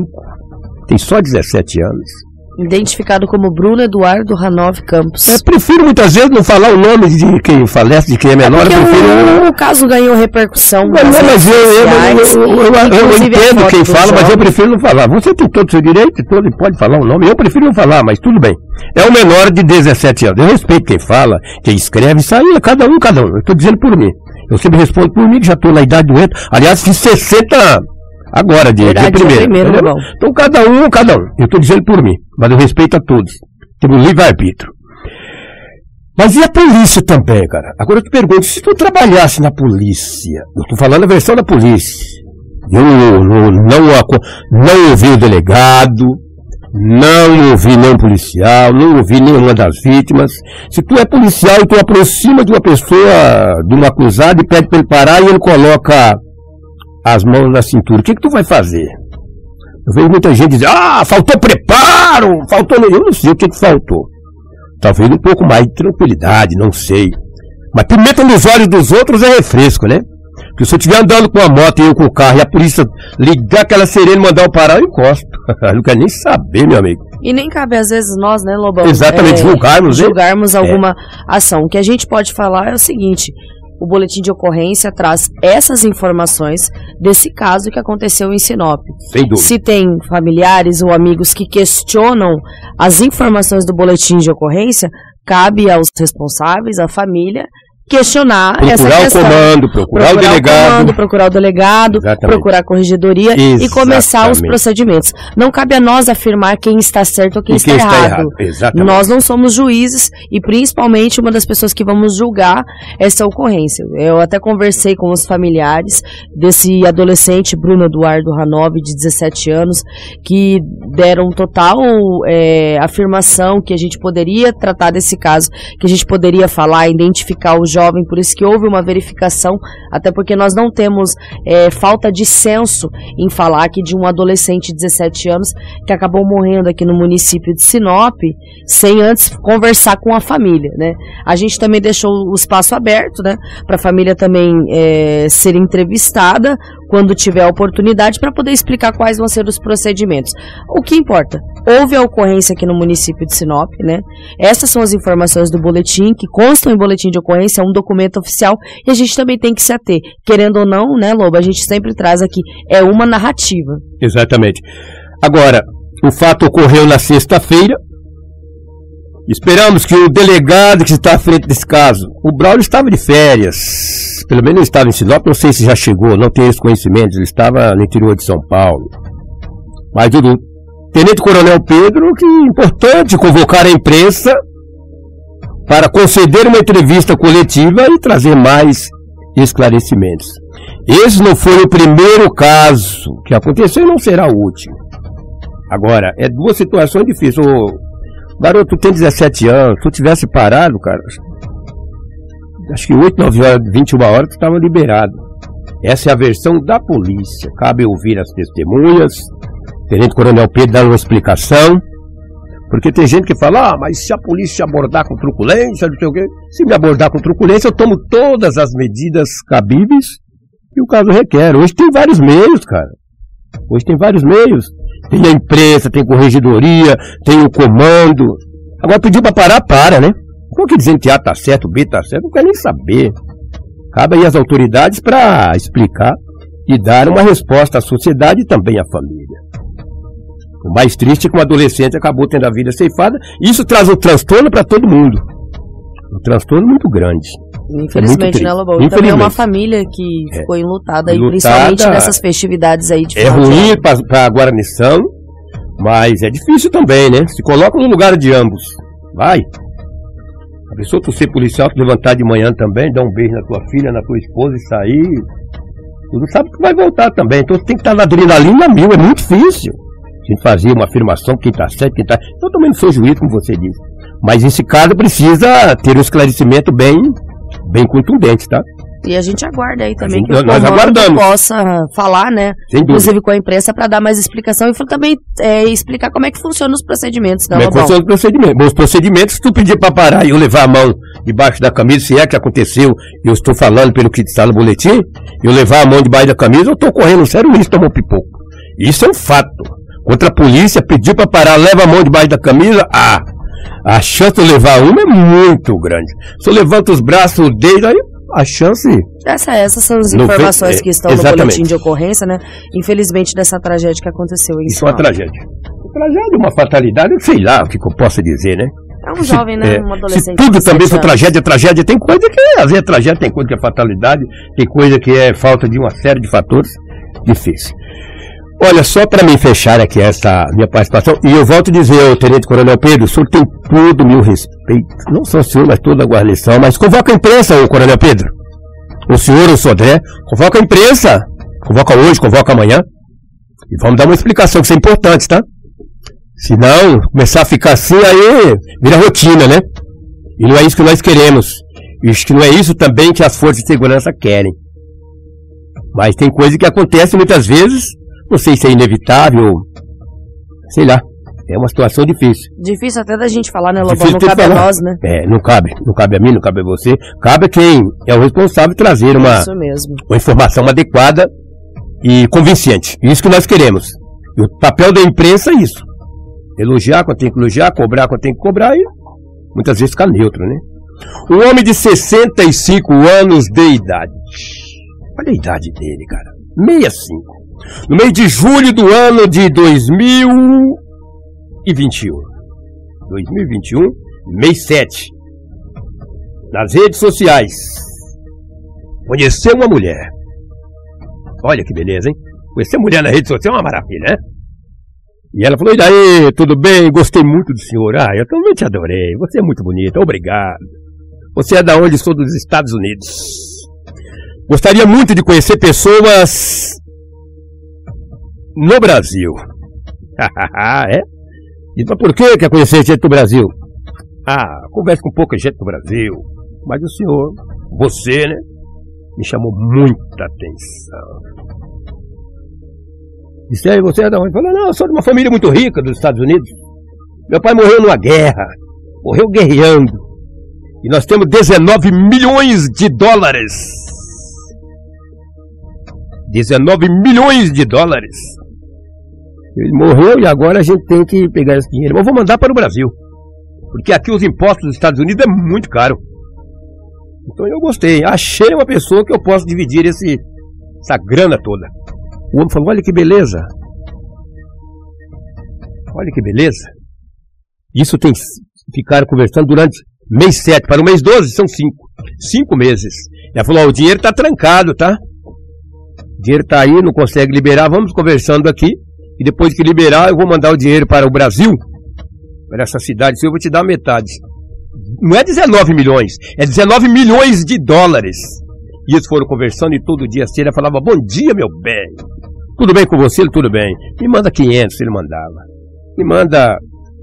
tem só 17 anos. Identificado como Bruno Eduardo Ranov Campos. Eu prefiro muitas vezes não falar o nome de quem falece, de quem é menor. Porque eu prefiro... o, o caso ganhou repercussão. Mas, mas eu, eu, eu, eu, entendo quem fala, mas eu prefiro não falar. Você tem todo o seu direito, todo, e pode falar o nome. Eu prefiro não falar, mas tudo bem. É o menor de 17 anos. Eu respeito quem fala, quem escreve, isso aí é cada um, cada um. Eu estou dizendo por mim. Eu sempre respondo por mim, que já estou na idade do entro. Aliás, fiz 60 agora, de, Verdade, de primeiro. dia primeiro? Lobão. Então cada um, cada um. Eu estou dizendo por mim, mas eu respeito a todos. Temos livre-arbítrio. Mas e a polícia também, cara? Agora eu te pergunto, se tu trabalhasse na polícia, eu tô falando a versão da polícia, eu não, não, não, não ouvi o delegado, não ouvi nenhum policial, não ouvi nenhuma das vítimas. Se tu é policial e tu aproxima de uma pessoa, de um acusado e pede para ele parar e ele coloca as mãos na cintura, o que que tu vai fazer? Eu vejo muita gente dizer, ah, faltou preparo, faltou... Eu não sei o que que faltou. Talvez um pouco mais de tranquilidade, não sei. Mas pimenta nos olhos dos outros é refresco, né? Porque se eu estiver andando com a moto e eu com o carro e a polícia ligar aquela sirene e mandar eu parar, eu encosto. Eu não quero nem saber, meu amigo. E nem cabe, às vezes, nós, né, Lobão? Exatamente, julgarmos, né? Julgarmos É. alguma ação. O que a gente pode falar é o seguinte: o boletim de ocorrência traz essas informações desse caso que aconteceu em Sinop. Sem dúvida. Se tem familiares ou amigos que questionam as informações do boletim de ocorrência, cabe aos responsáveis, à família, questionar essa Procurar o questão. comando, procurar o delegado. comando, procurar o delegado, Exatamente. procurar a corregedoria e começar os Exatamente. procedimentos. Não cabe a nós afirmar quem está certo ou quem, está, quem está errado. exatamente. Nós não somos juízes e principalmente uma das pessoas que vamos julgar essa ocorrência. Eu até conversei com os familiares desse adolescente Bruno Eduardo Ranov, de 17 anos, que deram total é, afirmação que a gente poderia tratar desse caso, que a gente poderia falar, identificar o jovem, por isso que houve uma verificação, até porque nós não temos é, falta de senso em falar aqui de um adolescente de 17 anos que acabou morrendo aqui no município de Sinop, sem antes conversar com a família, né? A gente também deixou o espaço aberto, né, para a família também é, ser entrevistada quando tiver a oportunidade para poder explicar quais vão ser os procedimentos. O que importa? Houve a ocorrência aqui no município de Sinop, né? Essas são as informações do boletim que constam em boletim de ocorrência, é um documento oficial e a gente também tem que se ater. Querendo ou não, né, Lobo, a gente sempre traz aqui é uma narrativa. Exatamente. Agora, o fato ocorreu na sexta-feira. Esperamos que o delegado que está à frente desse caso, o Braulio estava de férias, pelo menos ele estava em Sinop, não sei se já chegou, não tenho esse conhecimento, ele estava no interior de São Paulo. Mas o Tenente Coronel Pedro, que é importante convocar a imprensa para conceder uma entrevista coletiva e trazer mais esclarecimentos. Esse não foi o primeiro caso que aconteceu e não será o último. Agora, é duas situações difíceis. Ô, garoto, tu tem 17 anos, tu tivesse parado, cara, acho que 8, 9 horas, 21 horas, tu estava liberado. Essa é a versão da polícia. Cabe ouvir as testemunhas. Tenente Coronel Pedro dá uma explicação. Porque tem gente que fala, ah, mas se a polícia abordar com truculência, não sei o quê. Se me abordar com truculência, eu tomo todas as medidas cabíveis que o caso requer. Hoje tem vários meios, cara. Hoje tem vários meios. Tem a imprensa, tem corregedoria, tem o comando. Agora pediu para parar, para, né? Qual que dizendo que A tá certo, B tá certo, não quer nem saber. Cabe aí às autoridades para explicar e dar uma resposta à sociedade e também à família. O mais triste é que um adolescente acabou tendo a vida ceifada. Isso traz um transtorno para todo mundo. Um transtorno muito grande. Infelizmente, é né, Lobo? E também é uma família que ficou enlutada, principalmente nessas festividades aí de É ruim para a guarnição, mas é difícil também, né? Se coloca no lugar de ambos. Vai. A pessoa, tu ser policial, tu levantar de manhã também, dar um beijo na tua filha, na tua esposa e sair. Tu não sabe que vai voltar também. Então tu tem que estar na adrenalina mil, é muito difícil. A gente fazia uma afirmação, quem tá certo, quem tá. Eu também não sou juiz, como você disse. Mas esse caso precisa ter um esclarecimento bem, bem contundente, tá? E a gente aguarda aí também gente- que o nós aguardamos. possa falar, né? Inclusive com a imprensa para dar mais explicação e também é, explicar como é que funcionam os procedimentos, né, Como é que Lobão? funciona o procedimento? Bom, os procedimentos, se tu pedir para parar e eu levar a mão debaixo da camisa, se é que aconteceu, eu estou falando pelo que está no boletim, eu levar a mão debaixo da camisa, eu estou correndo um sério risco de tomar um pipoco. Isso é um fato. Contra a polícia, pedir para parar, leva a mão debaixo da camisa, ah, a chance de eu levar uma é muito grande. Se eu levanto os braços, o dedo, aí a chance... Essa, essas são as informações é, que estão exatamente. no boletim de ocorrência, né? Infelizmente, dessa tragédia que aconteceu em Isso é uma tragédia. Uma tragédia, uma fatalidade, eu sei lá o que, que eu posso dizer, né? É um jovem, né? É, um se adolescente. tudo de também 17 for tragédia, tragédia, tem coisa que é, às vezes é tragédia, tem coisa que é fatalidade, tem coisa que é falta de uma série de fatores difíceis. Olha, só para me fechar aqui essa minha participação, e eu volto a dizer ao Tenente Coronel Pedro, o senhor tem todo o meu respeito, não só o senhor, mas toda a guarnição, mas convoca a imprensa, ô Coronel Pedro. O senhor, o Sodré, convoca a imprensa. Convoca hoje, convoca amanhã. E vamos dar uma explicação, que isso é importante, tá? Se não, começar a ficar assim, aí vira rotina, né? E não é isso que nós queremos. E que não é isso também que as forças de segurança querem. Mas tem coisa que acontece muitas vezes, não sei se é inevitável, sei lá. É uma situação difícil. Difícil até da gente falar, né, Lobão? Difícil Não cabe a falar. nós, né? É, não cabe. Não cabe a mim, não cabe a você. Cabe a quem é o responsável trazer uma, Isso mesmo. uma informação adequada e convincente. Isso que nós queremos. E o papel da imprensa é isso. Elogiar quando tem que elogiar, cobrar quando tem que cobrar e muitas vezes ficar neutro, né? Um homem de 65 anos de idade. Olha a idade dele, cara. 65. No mês de julho do ano de 2021. 2021, mês 7. Nas redes sociais. Conheceu uma mulher. Olha que beleza, hein? Conhecer mulher na rede social é uma maravilha, né? E ela falou: E daí, tudo bem? Gostei muito do senhor. Ah, eu também te adorei. Você é muito bonita, obrigado. Você é da onde? Sou dos Estados Unidos. Gostaria muito de conhecer pessoas no Brasil. é? E mas por que quer conhecer gente do Brasil? Ah, converse com pouca gente do Brasil. Mas o senhor, você, né? Me chamou muita atenção. Disse aí, você é da onde? Falou, não, eu sou de uma família muito rica dos Estados Unidos. Meu pai morreu numa guerra. Morreu guerreando. E nós temos 19 milhões de dólares. 19 milhões de dólares. Ele morreu e agora a gente tem que pegar esse dinheiro. Mas vou mandar para o Brasil. Porque aqui os impostos dos Estados Unidos é muito caro. Então eu gostei. Achei uma pessoa que eu posso dividir esse, essa grana toda. O homem falou: Olha que beleza. Olha que beleza. Isso tem ficaram conversando durante mês 7. Para o mês 12 são 5. 5 meses. Ela falou: ó, O dinheiro está trancado, tá? O dinheiro está aí, não consegue liberar. Vamos conversando aqui. E depois que liberar, eu vou mandar o dinheiro para o Brasil. Para essa cidade. Eu vou te dar metade. Não é 19 milhões, é 19 milhões de dólares. E eles foram conversando e todo dia assim, ela falava, bom dia, meu bem. Tudo bem com você? Ele, Tudo bem. Me manda 500, ele mandava. Me manda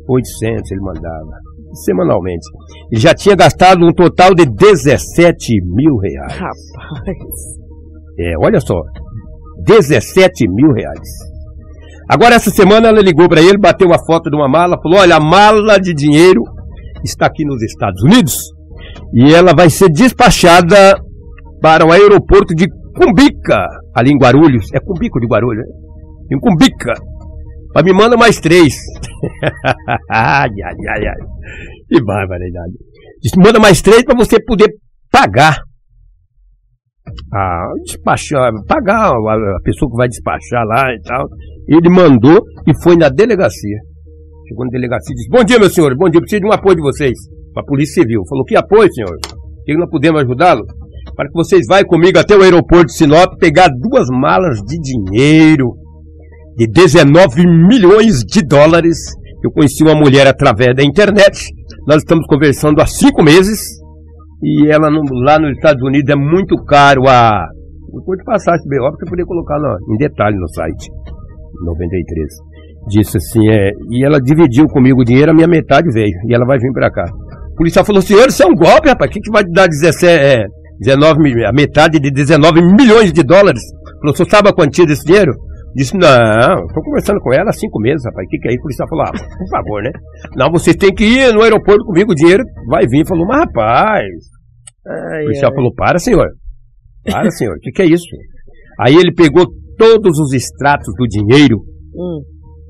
800, ele mandava. Semanalmente. Ele já tinha gastado um total de 17 mil reais. Rapaz. É, olha só. 17 mil reais. Agora, essa semana, ela ligou para ele, bateu a foto de uma mala, falou: Olha, a mala de dinheiro está aqui nos Estados Unidos e ela vai ser despachada para o aeroporto de Cumbica, ali em Guarulhos. É Cumbico de Guarulhos, né? Em Cumbica. Mas me manda mais três. ai, ai, ai, ai. Que barbaridade. Diz, manda mais três para você poder pagar. Ah, despachar, pagar a pessoa que vai despachar lá e tal. Ele mandou e foi na delegacia. Chegou na delegacia e disse: Bom dia, meu senhor, bom dia, preciso de um apoio de vocês. A Polícia Civil. Falou: Que apoio, senhor? Que nós podemos ajudá-lo? Para que vocês vá comigo até o aeroporto de Sinop pegar duas malas de dinheiro de 19 milhões de dólares. Eu conheci uma mulher através da internet. Nós estamos conversando há cinco meses. E ela no, lá nos Estados Unidos é muito caro a. Eu vou te passar esse BO para você poder colocar no, em detalhe no site. 93. Disse assim, é. E ela dividiu comigo o dinheiro, a minha metade veio. E ela vai vir para cá. O policial falou: senhor, isso é um golpe, rapaz. O que, que vai dar 17, é, 19 milhões? A metade de 19 milhões de dólares? Falou: o senhor sabe a quantia desse dinheiro? Disse, não, estou conversando com ela há cinco meses, rapaz. O que, que é isso? O policial falou, ah, por favor, né? Não, vocês têm que ir no aeroporto comigo, o dinheiro vai vir. Falou, mas rapaz. Ai, o policial ai. falou, para, senhor. Para, senhor. O que, que é isso? Aí ele pegou todos os extratos do dinheiro Hum.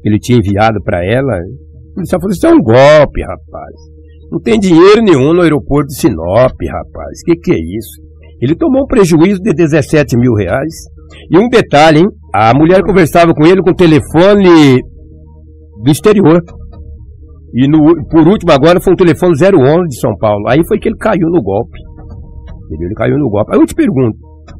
que ele tinha enviado para ela. O policial falou, isso é um golpe, rapaz. Não tem dinheiro nenhum no aeroporto de Sinop, rapaz. O que, que é isso? Ele tomou um prejuízo de 17 mil reais. E um detalhe, hein? A mulher conversava com ele com o telefone do exterior. E no, por último agora foi um telefone 011 de São Paulo. Aí foi que ele caiu no golpe. Ele caiu no golpe. Aí eu te pergunto,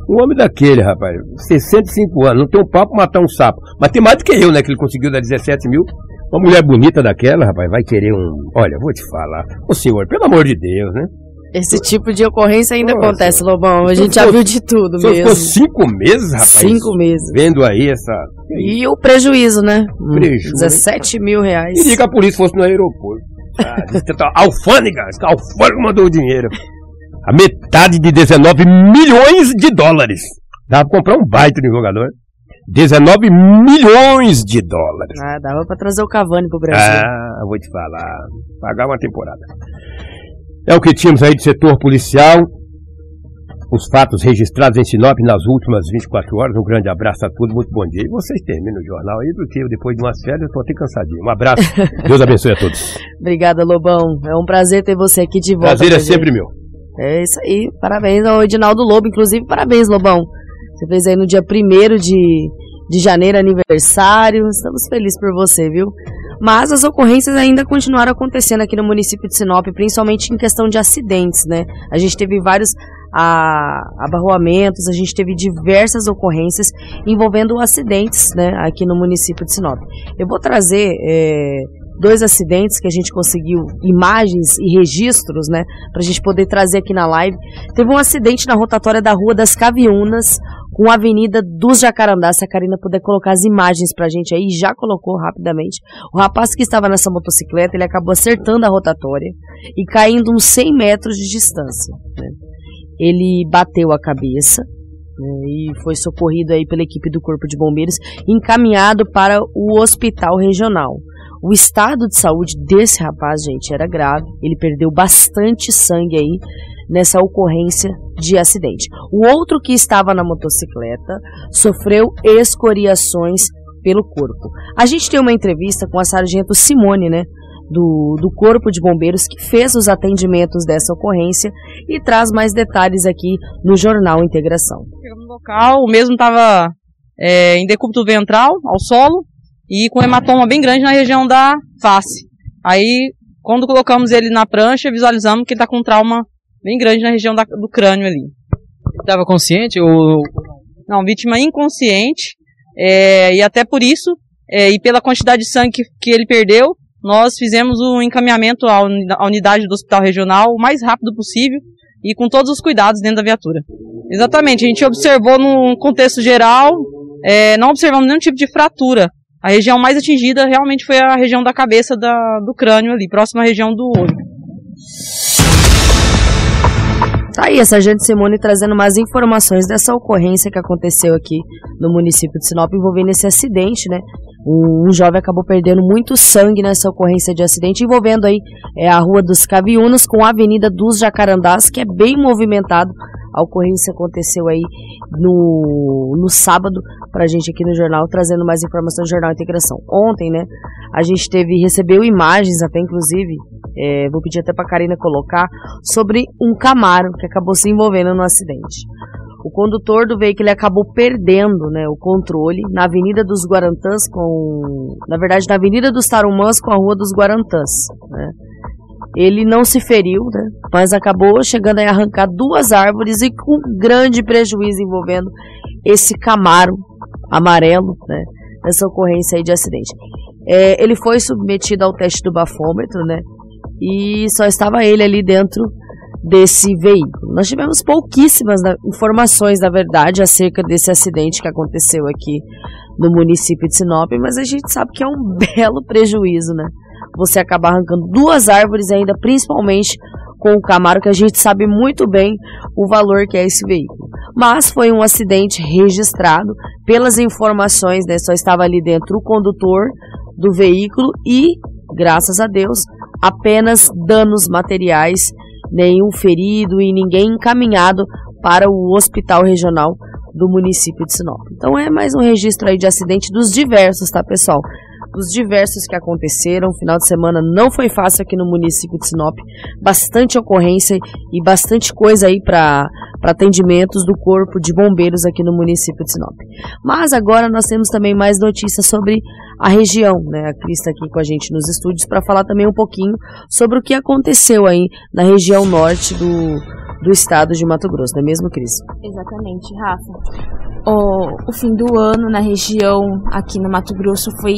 um homem daquele, rapaz, 65 anos, não tem um papo matar um sapo. Mas tem mais do que eu, né? Que ele conseguiu dar 17 mil. Uma mulher bonita daquela, rapaz, vai querer um. Olha, vou te falar. Ô senhor, pelo amor de Deus, né? Esse tipo de ocorrência ainda Nossa. acontece, Lobão. A Se gente já viu de tudo O senhor ficou mesmo. cinco meses, rapaz. Cinco meses. Vendo aí essa. E o prejuízo, né? Prejuízo. 17 mil reais. Queria que a polícia fosse no aeroporto. Ah, que tá- alfândega, alfândega mandou o dinheiro. A metade de 19 milhões de dólares. Dá pra comprar um baita de jogador. 19 milhões de dólares. Ah, dava pra trazer o Cavani pro Brasil. Ah, vou te falar. Pagar uma temporada. É o que tínhamos aí de setor policial. Os fatos registrados em Sinop nas últimas 24 horas. Um grande abraço a todos, muito bom dia. E vocês terminam o jornal aí, porque eu, depois de umas férias eu tô até cansadinho. Um abraço. Deus abençoe a todos. Obrigada, Lobão. É um prazer ter você aqui de volta. Prazer é sempre meu. É isso aí. Parabéns ao Edinaldo Lobo. Inclusive, parabéns, Lobão. Você fez aí no dia 1 de, de janeiro aniversário. Estamos felizes por você, viu? Mas as ocorrências ainda continuaram acontecendo aqui no município de Sinop, principalmente em questão de acidentes, né? A gente teve vários ah, abarroamentos, a gente teve diversas ocorrências envolvendo acidentes, né, aqui no município de Sinop. Eu vou trazer é, dois acidentes que a gente conseguiu imagens e registros, né, pra gente poder trazer aqui na live. Teve um acidente na rotatória da Rua das Caviunas com a Avenida dos Jacarandá. Se a Karina puder colocar as imagens pra gente aí, já colocou rapidamente. O rapaz que estava nessa motocicleta, ele acabou acertando a rotatória e caindo uns 100 metros de distância, né. Ele bateu a cabeça, né, e foi socorrido aí pela equipe do Corpo de Bombeiros, encaminhado para o hospital regional. O estado de saúde desse rapaz, gente, era grave. Ele perdeu bastante sangue aí nessa ocorrência de acidente. O outro que estava na motocicleta sofreu escoriações pelo corpo. A gente tem uma entrevista com a sargento Simone, né? Do, do Corpo de Bombeiros que fez os atendimentos dessa ocorrência e traz mais detalhes aqui no Jornal Integração. Chegamos no local, o mesmo estava em decúbito ventral, ao solo, e com hematoma bem grande na região da face. Aí, quando colocamos ele na prancha, visualizamos que ele está com um trauma bem grande na região da- do crânio ali. Estava consciente ou Não, vítima inconsciente, é, e até por isso, é, e pela quantidade de sangue que, que ele perdeu, nós fizemos o encaminhamento à uni- à unidade do hospital regional o mais rápido possível e com todos os cuidados dentro da viatura. Exatamente, a gente observou num contexto geral, é, não observamos nenhum tipo de fratura. A região mais atingida realmente foi a região da cabeça da- do crânio ali, próxima à região do olho. Tá aí, a Sargento Simone trazendo mais informações dessa ocorrência que aconteceu aqui no município de Sinop envolvendo esse acidente, né? Um, um jovem acabou perdendo muito sangue nessa ocorrência de acidente envolvendo aí é, a Rua dos Caviunos com a Avenida dos Jacarandás, que é bem movimentado. A ocorrência aconteceu aí no, no sábado pra gente aqui no jornal, trazendo mais informações do Jornal Integração. Ontem, né, a gente teve, recebeu imagens até inclusive, é, vou pedir até pra Karina colocar, sobre um Camaro que acabou se envolvendo no acidente. O condutor do veículo acabou perdendo né, o controle na Avenida dos Guarantãs com. Na verdade, na Avenida dos Tarumãs com a Rua dos Guarantãs. Né. Ele não se feriu, né, mas acabou chegando a arrancar duas árvores e com grande prejuízo envolvendo esse Camaro amarelo, né, nessa ocorrência de acidente. É, ele foi submetido ao teste do bafômetro, né, e só estava ele ali dentro desse veículo. Nós tivemos pouquíssimas informações, na verdade, acerca desse acidente que aconteceu aqui no município de Sinop, mas a gente sabe que é um belo prejuízo, né? Você acabar arrancando duas árvores ainda, principalmente com o Camaro, que a gente sabe muito bem o valor que é esse veículo. Mas foi um acidente registrado pelas informações, né? Só estava ali dentro o condutor do veículo e, graças a Deus, apenas danos materiais nenhum ferido e ninguém encaminhado para o hospital regional do município de Sinop. Então é mais um registro aí de acidente dos diversos, tá, pessoal? Dos diversos que aconteceram. O final de semana não foi fácil aqui no município de Sinop. Bastante ocorrência e bastante coisa aí para atendimentos do Corpo de Bombeiros aqui no município de Sinop. Mas agora nós temos também mais notícias sobre a região, né? A Cris está aqui com a gente nos estúdios para falar também um pouquinho sobre o que aconteceu aí na região norte do, do estado de Mato Grosso, não é mesmo, Cris? Exatamente, Rafa. O, o fim do ano na região aqui no Mato Grosso foi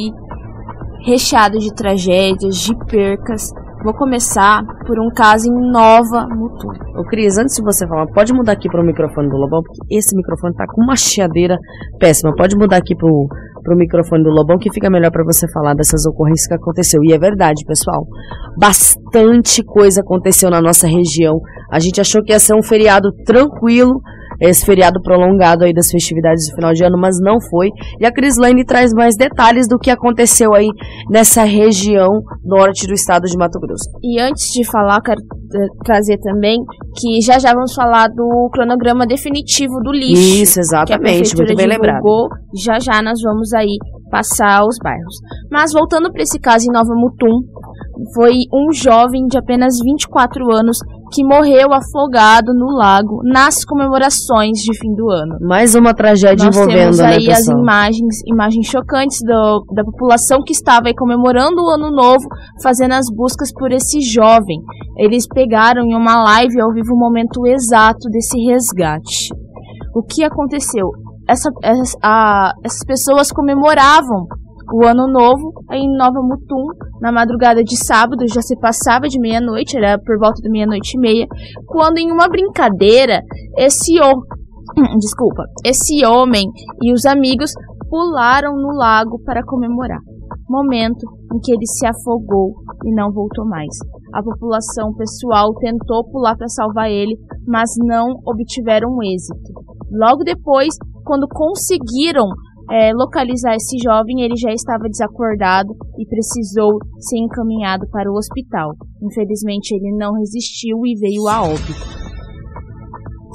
recheado de tragédias, de percas. Vou começar por um caso em Nova Mutum. Ô Cris, antes de você falar, pode mudar aqui para o microfone do Lobão, porque esse microfone tá com uma chiadeira péssima. Pode mudar aqui pro, pro microfone do Lobão que fica melhor para você falar dessas ocorrências que aconteceu. E é verdade, pessoal. Bastante coisa aconteceu na nossa região. A gente achou que ia ser um feriado tranquilo, esse feriado prolongado aí das festividades de final de ano, mas não foi. E a Crislane traz mais detalhes do que aconteceu aí nessa região norte do estado de Mato Grosso. E antes de falar, quero eh, trazer também que já já vamos falar do cronograma definitivo do lixo. Isso, exatamente, que a muito bem lembrado. divulgou. Já já nós vamos aí passar os bairros. Mas voltando para esse caso em Nova Mutum, foi um jovem de apenas 24 anos que morreu afogado no lago nas comemorações de fim do ano. Mais uma tragédia Nós envolvendo, temos né, aí as pessoal? imagens, imagens chocantes do- da população que estava aí comemorando o ano novo, fazendo as buscas por esse jovem. Eles pegaram em uma live ao vivo o momento exato desse resgate. O que aconteceu? Essa, essa- a- essas pessoas comemoravam o ano novo em Nova Mutum, na madrugada de sábado, já se passava de meia-noite, era por volta da meia-noite e meia, quando em uma brincadeira, esse o desculpa, esse homem e os amigos pularam no lago para comemorar. Momento em que ele se afogou e não voltou mais. A população pessoal tentou pular para salvar ele, mas não obtiveram êxito. Logo depois, quando conseguiram é, localizar esse jovem, ele já estava desacordado e precisou ser encaminhado para o hospital. Infelizmente, ele não resistiu e veio a óbito.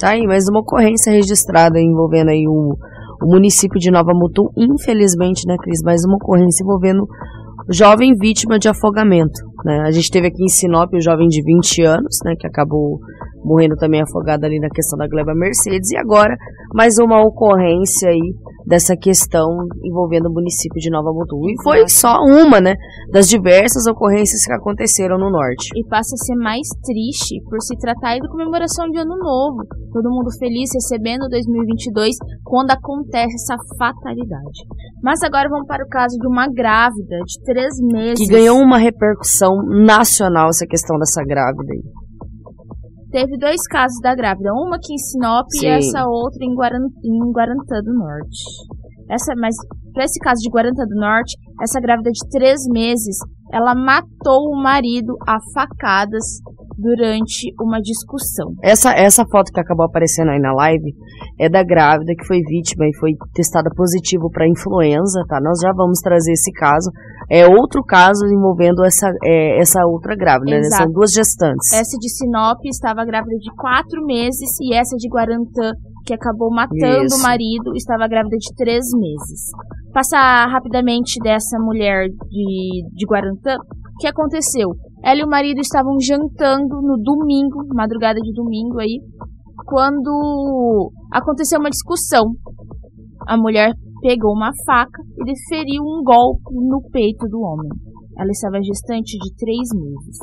Tá aí, mais uma ocorrência registrada envolvendo aí o, o município de Nova Mutum. Infelizmente, né, Cris? Mais uma ocorrência envolvendo jovem vítima de afogamento. Né? A gente teve aqui em Sinop o jovem de 20 anos, né, que acabou morrendo também afogado ali na questão da Gleba Mercedes. E agora, mais uma ocorrência aí dessa questão envolvendo o município de Nova Mutum. E foi só uma, né, das diversas ocorrências que aconteceram no norte. E passa a ser mais triste por se tratar aí da comemoração de Ano Novo. Todo mundo feliz recebendo 2022 quando acontece essa fatalidade. Mas agora vamos para o caso de uma grávida de três meses. Que ganhou uma repercussão nacional essa questão dessa grávida aí. Teve dois casos da grávida, uma aqui em Sinop Sim. e essa outra em, Guaran... em Guarantã do Norte. Essa, mas para esse caso de Guarantã do Norte, essa grávida de três meses, ela matou o marido a facadas durante uma discussão. Essa, essa foto que acabou aparecendo aí na live é da grávida que foi vítima e foi testada positivo para influenza, tá? Nós já vamos trazer esse caso. É outro caso envolvendo essa, é, essa outra grávida, né? São duas gestantes. Essa de Sinop estava grávida de quatro meses e essa de Guarantã, que acabou matando Isso. o marido, estava grávida de três meses. Passar rapidamente dessa mulher de, de Guarantã, o que aconteceu? Ela e o marido estavam jantando no domingo, madrugada de domingo aí, quando aconteceu uma discussão. A mulher pegou uma faca e desferiu um golpe no peito do homem. Ela estava gestante de três meses.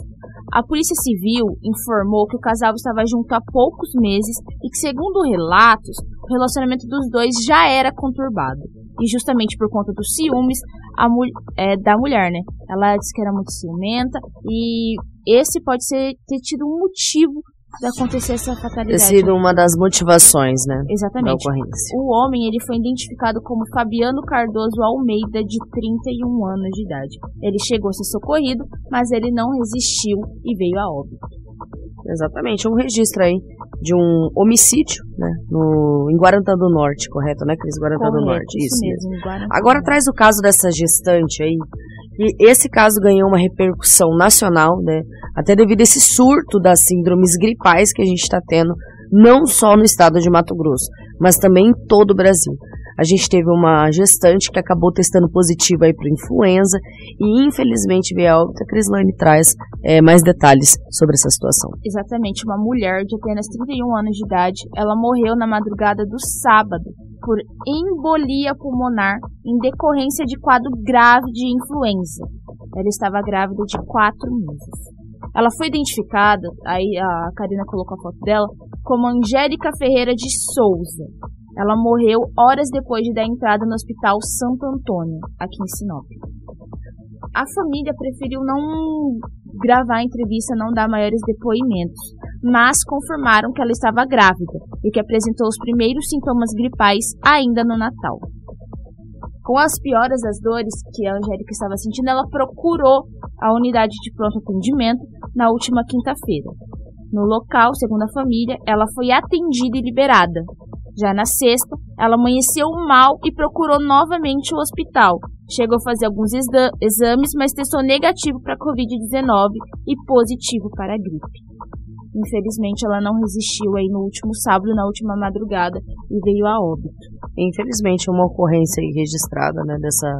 A Polícia Civil informou que o casal estava junto há poucos meses e que, segundo relatos, o relacionamento dos dois já era conturbado. E justamente por conta dos ciúmes mul- é, da mulher, né? Ela disse que era muito ciumenta e esse pode ser ter tido um motivo de acontecer essa Ter fatalidade. sido uma das motivações, né? Da Exatamente. ocorrência. O homem ele foi identificado como Fabiano Cardoso Almeida, de 31 anos de idade. Ele chegou a ser socorrido, mas ele não resistiu e veio a óbito. Exatamente, um registro aí de um homicídio, né? No, em Guarantã do Norte, correto, né, Cris? Guarantã do Correto, Norte, isso, mesmo. em Guarantã. Agora traz o caso dessa gestante aí. E esse caso ganhou uma repercussão nacional, né? Até devido a esse surto das síndromes gripais que a gente está tendo, não só no estado de Mato Grosso, mas também em todo o Brasil. A gente teve uma gestante que acabou testando positivo aí para influenza e infelizmente veio a óbito. A Crislane traz eh, mais detalhes sobre essa situação. Exatamente, uma mulher de apenas 31 anos de idade, ela morreu na madrugada do sábado por embolia pulmonar em decorrência de quadro grave de influenza. Ela estava grávida de 4 meses. Ela foi identificada, aí a Karina colocou a foto dela, como Angélica Ferreira de Souza. Ela morreu horas depois de dar entrada no Hospital Santo Antônio, aqui em Sinop. A família preferiu não gravar a entrevista, não dar maiores depoimentos, mas confirmaram que ela estava grávida e que apresentou os primeiros sintomas gripais ainda no Natal. Com as pioras das dores que a Angélica estava sentindo, ela procurou a unidade de pronto atendimento na última quinta-feira. No local, segundo a família, ela foi atendida e liberada. Já na sexta, ela amanheceu mal e procurou novamente o hospital. Chegou a fazer alguns exames, mas testou negativo para a Covid-19 e positivo para a gripe. Infelizmente, ela não resistiu aí no último sábado, na última madrugada, e veio a óbito. Infelizmente, uma ocorrência registrada, né, dessa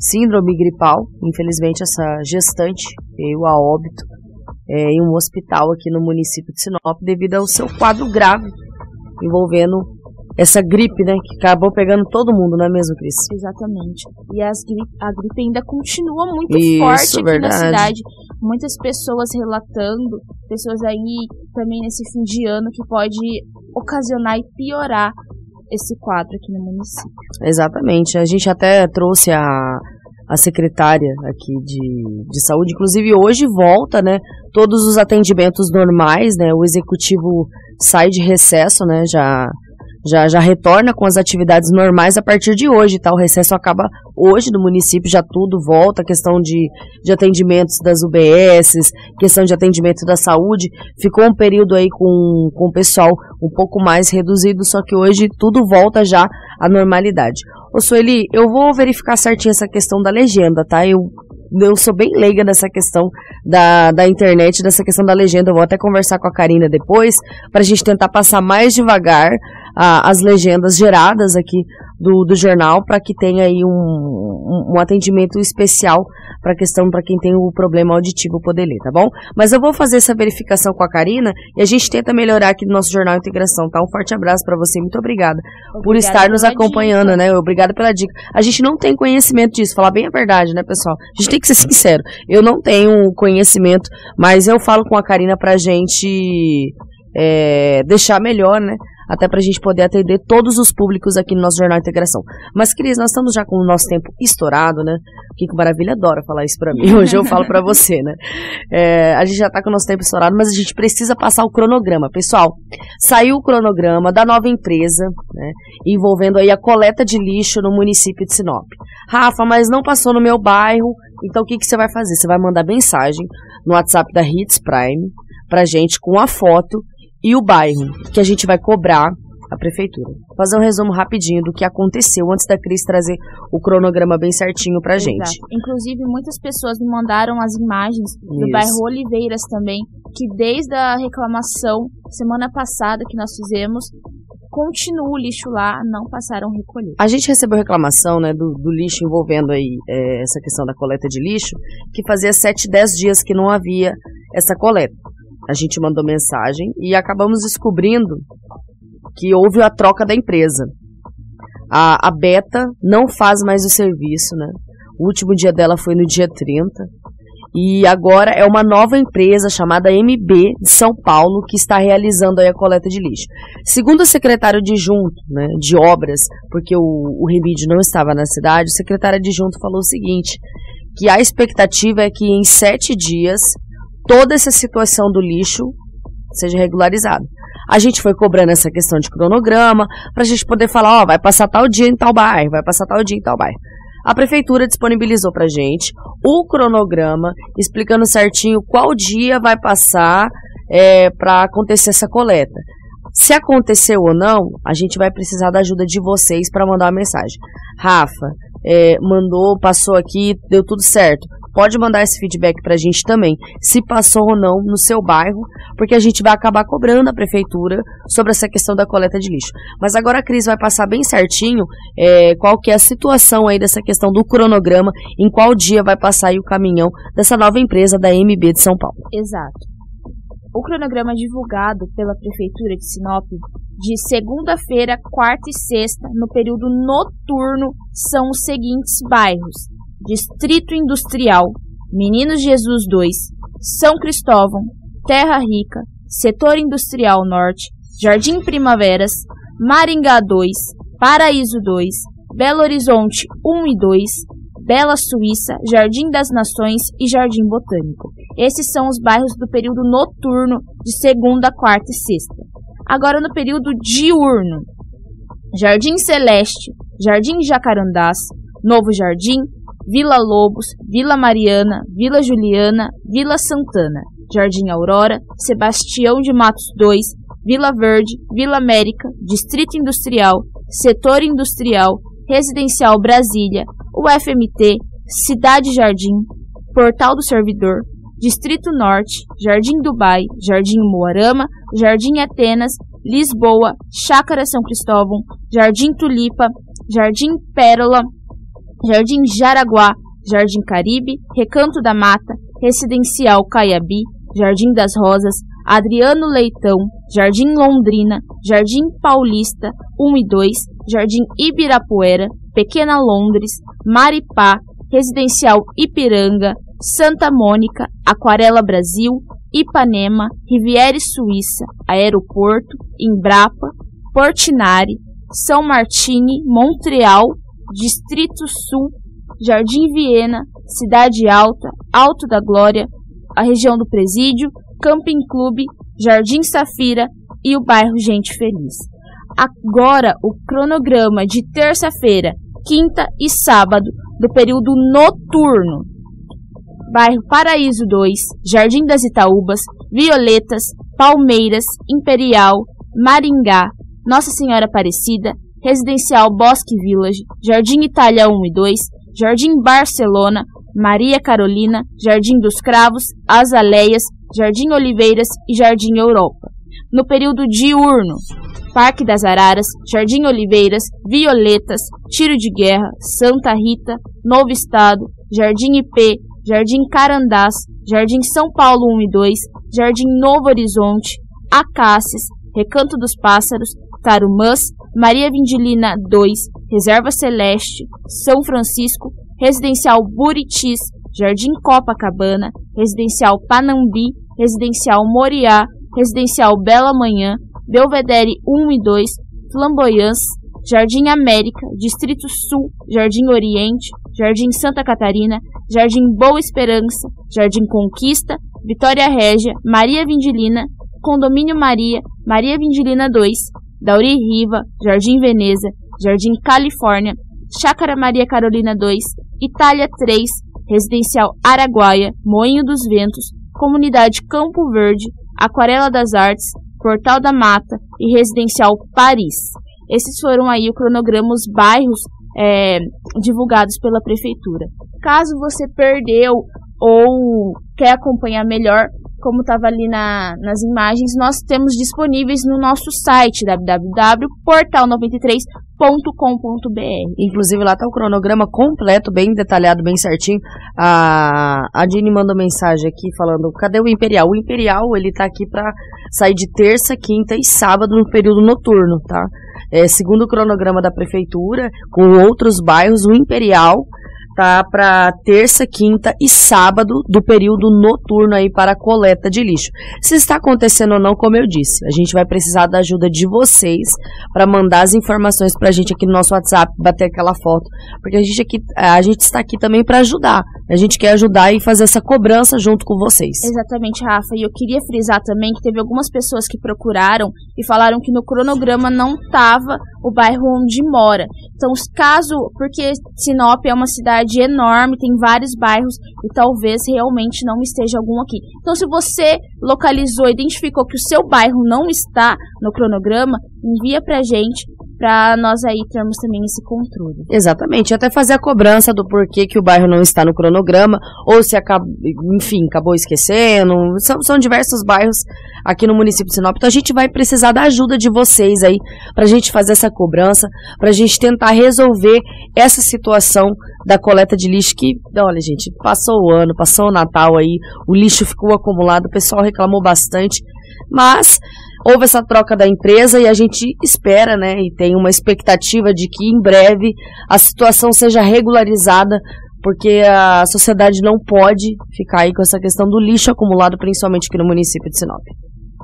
síndrome gripal. Infelizmente, essa gestante veio a óbito é, em um hospital aqui no município de Sinop devido ao seu quadro grave envolvendo essa gripe, né, que acabou pegando todo mundo, não é mesmo, Cris? Exatamente. E as a gripe ainda continua muito Isso, forte aqui verdade. na cidade. Muitas pessoas relatando, pessoas aí também nesse fim de ano que pode ocasionar e piorar esse quadro aqui no município. Exatamente. A gente até trouxe a, a secretária aqui de, de saúde, inclusive hoje volta, né, todos os atendimentos normais, né, o executivo sai de recesso, né, já já, já retorna com as atividades normais a partir de hoje, tá? O recesso acaba hoje no município, já tudo volta, questão de, de atendimentos das UBSs, questão de atendimento da saúde, ficou um período aí com, com o pessoal um pouco mais reduzido, só que hoje tudo volta já à normalidade. Ô Sueli, eu vou verificar certinho essa questão da legenda, tá? Eu eu sou bem leiga nessa questão da, da internet, dessa questão da legenda. Eu vou até conversar com a Karina depois, para a gente tentar passar mais devagar as legendas geradas aqui do, do jornal, para que tenha aí um, um, um atendimento especial para a questão para quem tem o problema auditivo poder ler, tá bom? Mas eu vou fazer essa verificação com a Karina e a gente tenta melhorar aqui no nosso Jornal Integração, tá? Um forte abraço para você, muito obrigada, por Obrigada estar nos acompanhando, dica. né? Obrigada pela dica. A gente não tem conhecimento disso, falar bem a verdade, né, pessoal? A gente tem que ser sincero. Eu não tenho conhecimento, mas eu falo com a Karina pra gente é, deixar melhor, né? Até pra gente poder atender todos os públicos aqui no nosso Jornal Integração. Mas, Cris, nós estamos já com o nosso tempo estourado, né? O Kiko Maravilha adora falar isso pra mim. Hoje eu falo pra você, né? É, a gente já tá com o nosso tempo estourado, mas a gente precisa passar o cronograma. Pessoal, saiu o cronograma da nova empresa, né? Envolvendo aí a coleta de lixo no município de Sinop. Rafa, mas não passou no meu bairro, então o que, que você vai fazer? Você vai mandar mensagem no WhatsApp da Hits Prime, pra gente com a foto e o bairro que a gente vai cobrar a prefeitura. Vou fazer um resumo rapidinho do que aconteceu antes da Cris trazer o cronograma bem certinho pra gente. Exato. Inclusive, muitas pessoas me mandaram as imagens do Isso. bairro Oliveiras também, que desde a reclamação semana passada que nós fizemos, continua o lixo lá, não passaram a recolher. A gente recebeu reclamação né, do, do lixo envolvendo aí é, essa questão da coleta de lixo, que fazia 7, 10 dias que não havia essa coleta. A gente mandou mensagem e acabamos descobrindo que houve a troca da empresa. A, a Beta não faz mais o serviço, né? O último dia dela foi no dia 30. E agora é uma nova empresa chamada MB de São Paulo que está realizando a coleta de lixo. Segundo o secretário adjunto né, de obras, porque o, o não estava na cidade, o secretário adjunto falou o seguinte, que a expectativa é que em sete dias toda essa situação do lixo seja regularizada. A gente foi cobrando essa questão de cronograma para a gente poder falar, ó, vai passar tal dia em tal bairro, vai passar tal dia em tal bairro. A prefeitura disponibilizou pra gente o cronograma explicando certinho qual dia vai passar é, para acontecer essa coleta. Se aconteceu ou não, a gente vai precisar da ajuda de vocês para mandar uma mensagem. Rafa, é, mandou, passou aqui, deu tudo certo. Pode mandar esse feedback pra gente também, se passou ou não no seu bairro, porque a gente vai acabar cobrando a prefeitura sobre essa questão da coleta de lixo. Mas agora a Cris vai passar bem certinho é, qual que é a situação aí dessa questão do cronograma, em qual dia vai passar aí o caminhão dessa nova empresa da MB de São Paulo. Exato. O cronograma divulgado pela Prefeitura de Sinop de segunda-feira, quarta e sexta, no período noturno, são os seguintes bairros: Distrito Industrial, Meninos Jesus 2, São Cristóvão, Terra Rica, Setor Industrial Norte, Jardim Primaveras, Maringá 2, Paraíso 2, Belo Horizonte 1 e 2, Bela Suíça, Jardim das Nações e Jardim Botânico. Esses são os bairros do período noturno de segunda, quarta e sexta. Agora no período diurno, Jardim Celeste, Jardim Jacarandás, Novo Jardim, Vila Lobos, Vila Mariana, Vila Juliana, Vila Santana, Jardim Aurora, Sebastião de Matos 2, Vila Verde, Vila América, Distrito Industrial, Setor Industrial, Residencial Brasília, UFMT, Cidade Jardim, Portal do Servidor, Distrito Norte, Jardim Dubai, Jardim Moarama, Jardim Atenas, Lisboa, Chácara São Cristóvão, Jardim Tulipa, Jardim Pérola, Jardim Jaraguá, Jardim Caribe, Recanto da Mata, Residencial Caiabi, Jardim das Rosas, Adriano Leitão, Jardim Londrina, Jardim Paulista 1 e 2, Jardim Ibirapuera, Pequena Londres, Maripá, Residencial Ipiranga, Santa Mônica, Aquarela Brasil, Ipanema, Riviere Suíça, Aeroporto, Embrapa, Portinari, São Martini, Montreal, Distrito Sul, Jardim Viena, Cidade Alta, Alto da Glória, a região do Presídio, Camping Clube, Jardim Safira e o bairro Gente Feliz. Agora o cronograma de terça-feira, quinta e sábado do período noturno. Bairro Paraíso 2, Jardim das Itaúbas, Violetas, Palmeiras, Imperial, Maringá, Nossa Senhora Aparecida, Residencial Bosque Village, Jardim Itália 1 e 2, Jardim Barcelona, Maria Carolina, Jardim dos Cravos, Azaleias, Jardim Oliveiras e Jardim Europa. No período diurno, Parque das Araras, Jardim Oliveiras, Violetas, Tiro de Guerra, Santa Rita, Novo Estado, Jardim IP, Jardim Carandás, Jardim São Paulo 1 e 2, Jardim Novo Horizonte, Acácias, Recanto dos Pássaros, Tarumãs, Maria Vindilina 2, Reserva Celeste, São Francisco, Residencial Buritis, Jardim Copacabana, Residencial Panambi, Residencial Moriá, Residencial Bela Manhã, Belvedere 1 e 2, Flamboyance, Jardim América, Distrito Sul, Jardim Oriente, Jardim Santa Catarina, Jardim Boa Esperança, Jardim Conquista, Vitória Régia, Maria Vindilina, Condomínio Maria, Maria Vindilina 2, Dauri Riva, Jardim Veneza, Jardim Califórnia, Chácara Maria Carolina 2, Itália 3, Residencial Araguaia, Moinho dos Ventos, Comunidade Campo Verde, Aquarela das Artes, Portal da Mata e Residencial Paris. Esses foram aí o cronograma, os bairros é, divulgados pela prefeitura. Caso você perdeu ou quer acompanhar melhor, como estava ali na, nas imagens, nós temos disponíveis no nosso site www.portal93.com.br. Inclusive lá está o cronograma completo, bem detalhado, bem certinho. A, a Dini mandou mensagem aqui falando: cadê o Imperial? O Imperial ele tá aqui para sair de terça, quinta e sábado no período noturno, tá? É, segundo o cronograma da prefeitura, com outros bairros, o Imperial tá para terça, quinta e sábado do período noturno aí para coleta de lixo. Se está acontecendo ou não, como eu disse, a gente vai precisar da ajuda de vocês para mandar as informações para a gente aqui no nosso WhatsApp, bater aquela foto, porque a gente aqui, a gente está aqui também para ajudar. A gente quer ajudar e fazer essa cobrança junto com vocês. Exatamente, Rafa. E eu queria frisar também que teve algumas pessoas que procuraram e falaram que no cronograma não estava o bairro onde mora. Então, caso, porque Sinop é uma cidade enorme, tem vários bairros e talvez realmente não esteja algum aqui. Então, se você localizou, identificou que o seu bairro não está no cronograma, envia pra gente para nós aí termos também esse controle. Exatamente, até fazer a cobrança do porquê que o bairro não está no cronograma, ou se acaba, enfim, acabou esquecendo. São, são diversos bairros aqui no município de Sinop. Então a gente vai precisar da ajuda de vocês aí para a gente fazer essa cobrança, para a gente tentar resolver essa situação da coleta de lixo que, olha gente, passou o ano, passou o Natal aí, o lixo ficou acumulado, o pessoal reclamou bastante, mas houve essa troca da empresa e a gente espera, né, e tem uma expectativa de que em breve a situação seja regularizada, porque a sociedade não pode ficar aí com essa questão do lixo acumulado, principalmente aqui no município de Sinop.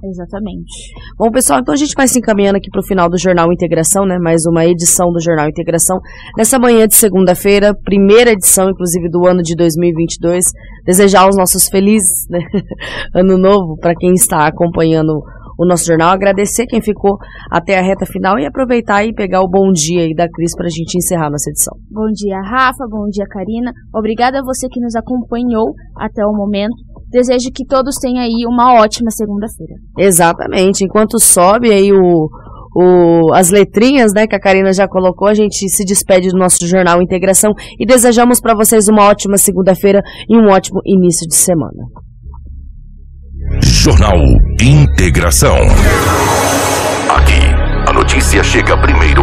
Exatamente. Bom, pessoal, então a gente vai se encaminhando aqui para o final do Jornal Integração, né? Mais uma edição do Jornal Integração. Nessa manhã de segunda-feira, primeira edição, inclusive, do ano de 2022. Desejar aos nossos felizes né? ano novo para quem está acompanhando o nosso jornal. Agradecer quem ficou até a reta final e aproveitar e pegar o bom dia aí da Cris para a gente encerrar nossa edição. Bom dia, Rafa. Bom dia, Karina. Obrigada a você que nos acompanhou até o momento. Desejo que todos tenham aí uma ótima segunda-feira. Exatamente. Enquanto sobe aí o, o, as letrinhas, né, que a Karina já colocou, a gente se despede do nosso jornal Integração e desejamos para vocês uma ótima segunda-feira e um ótimo início de semana. Jornal Integração. Aqui, a notícia chega primeiro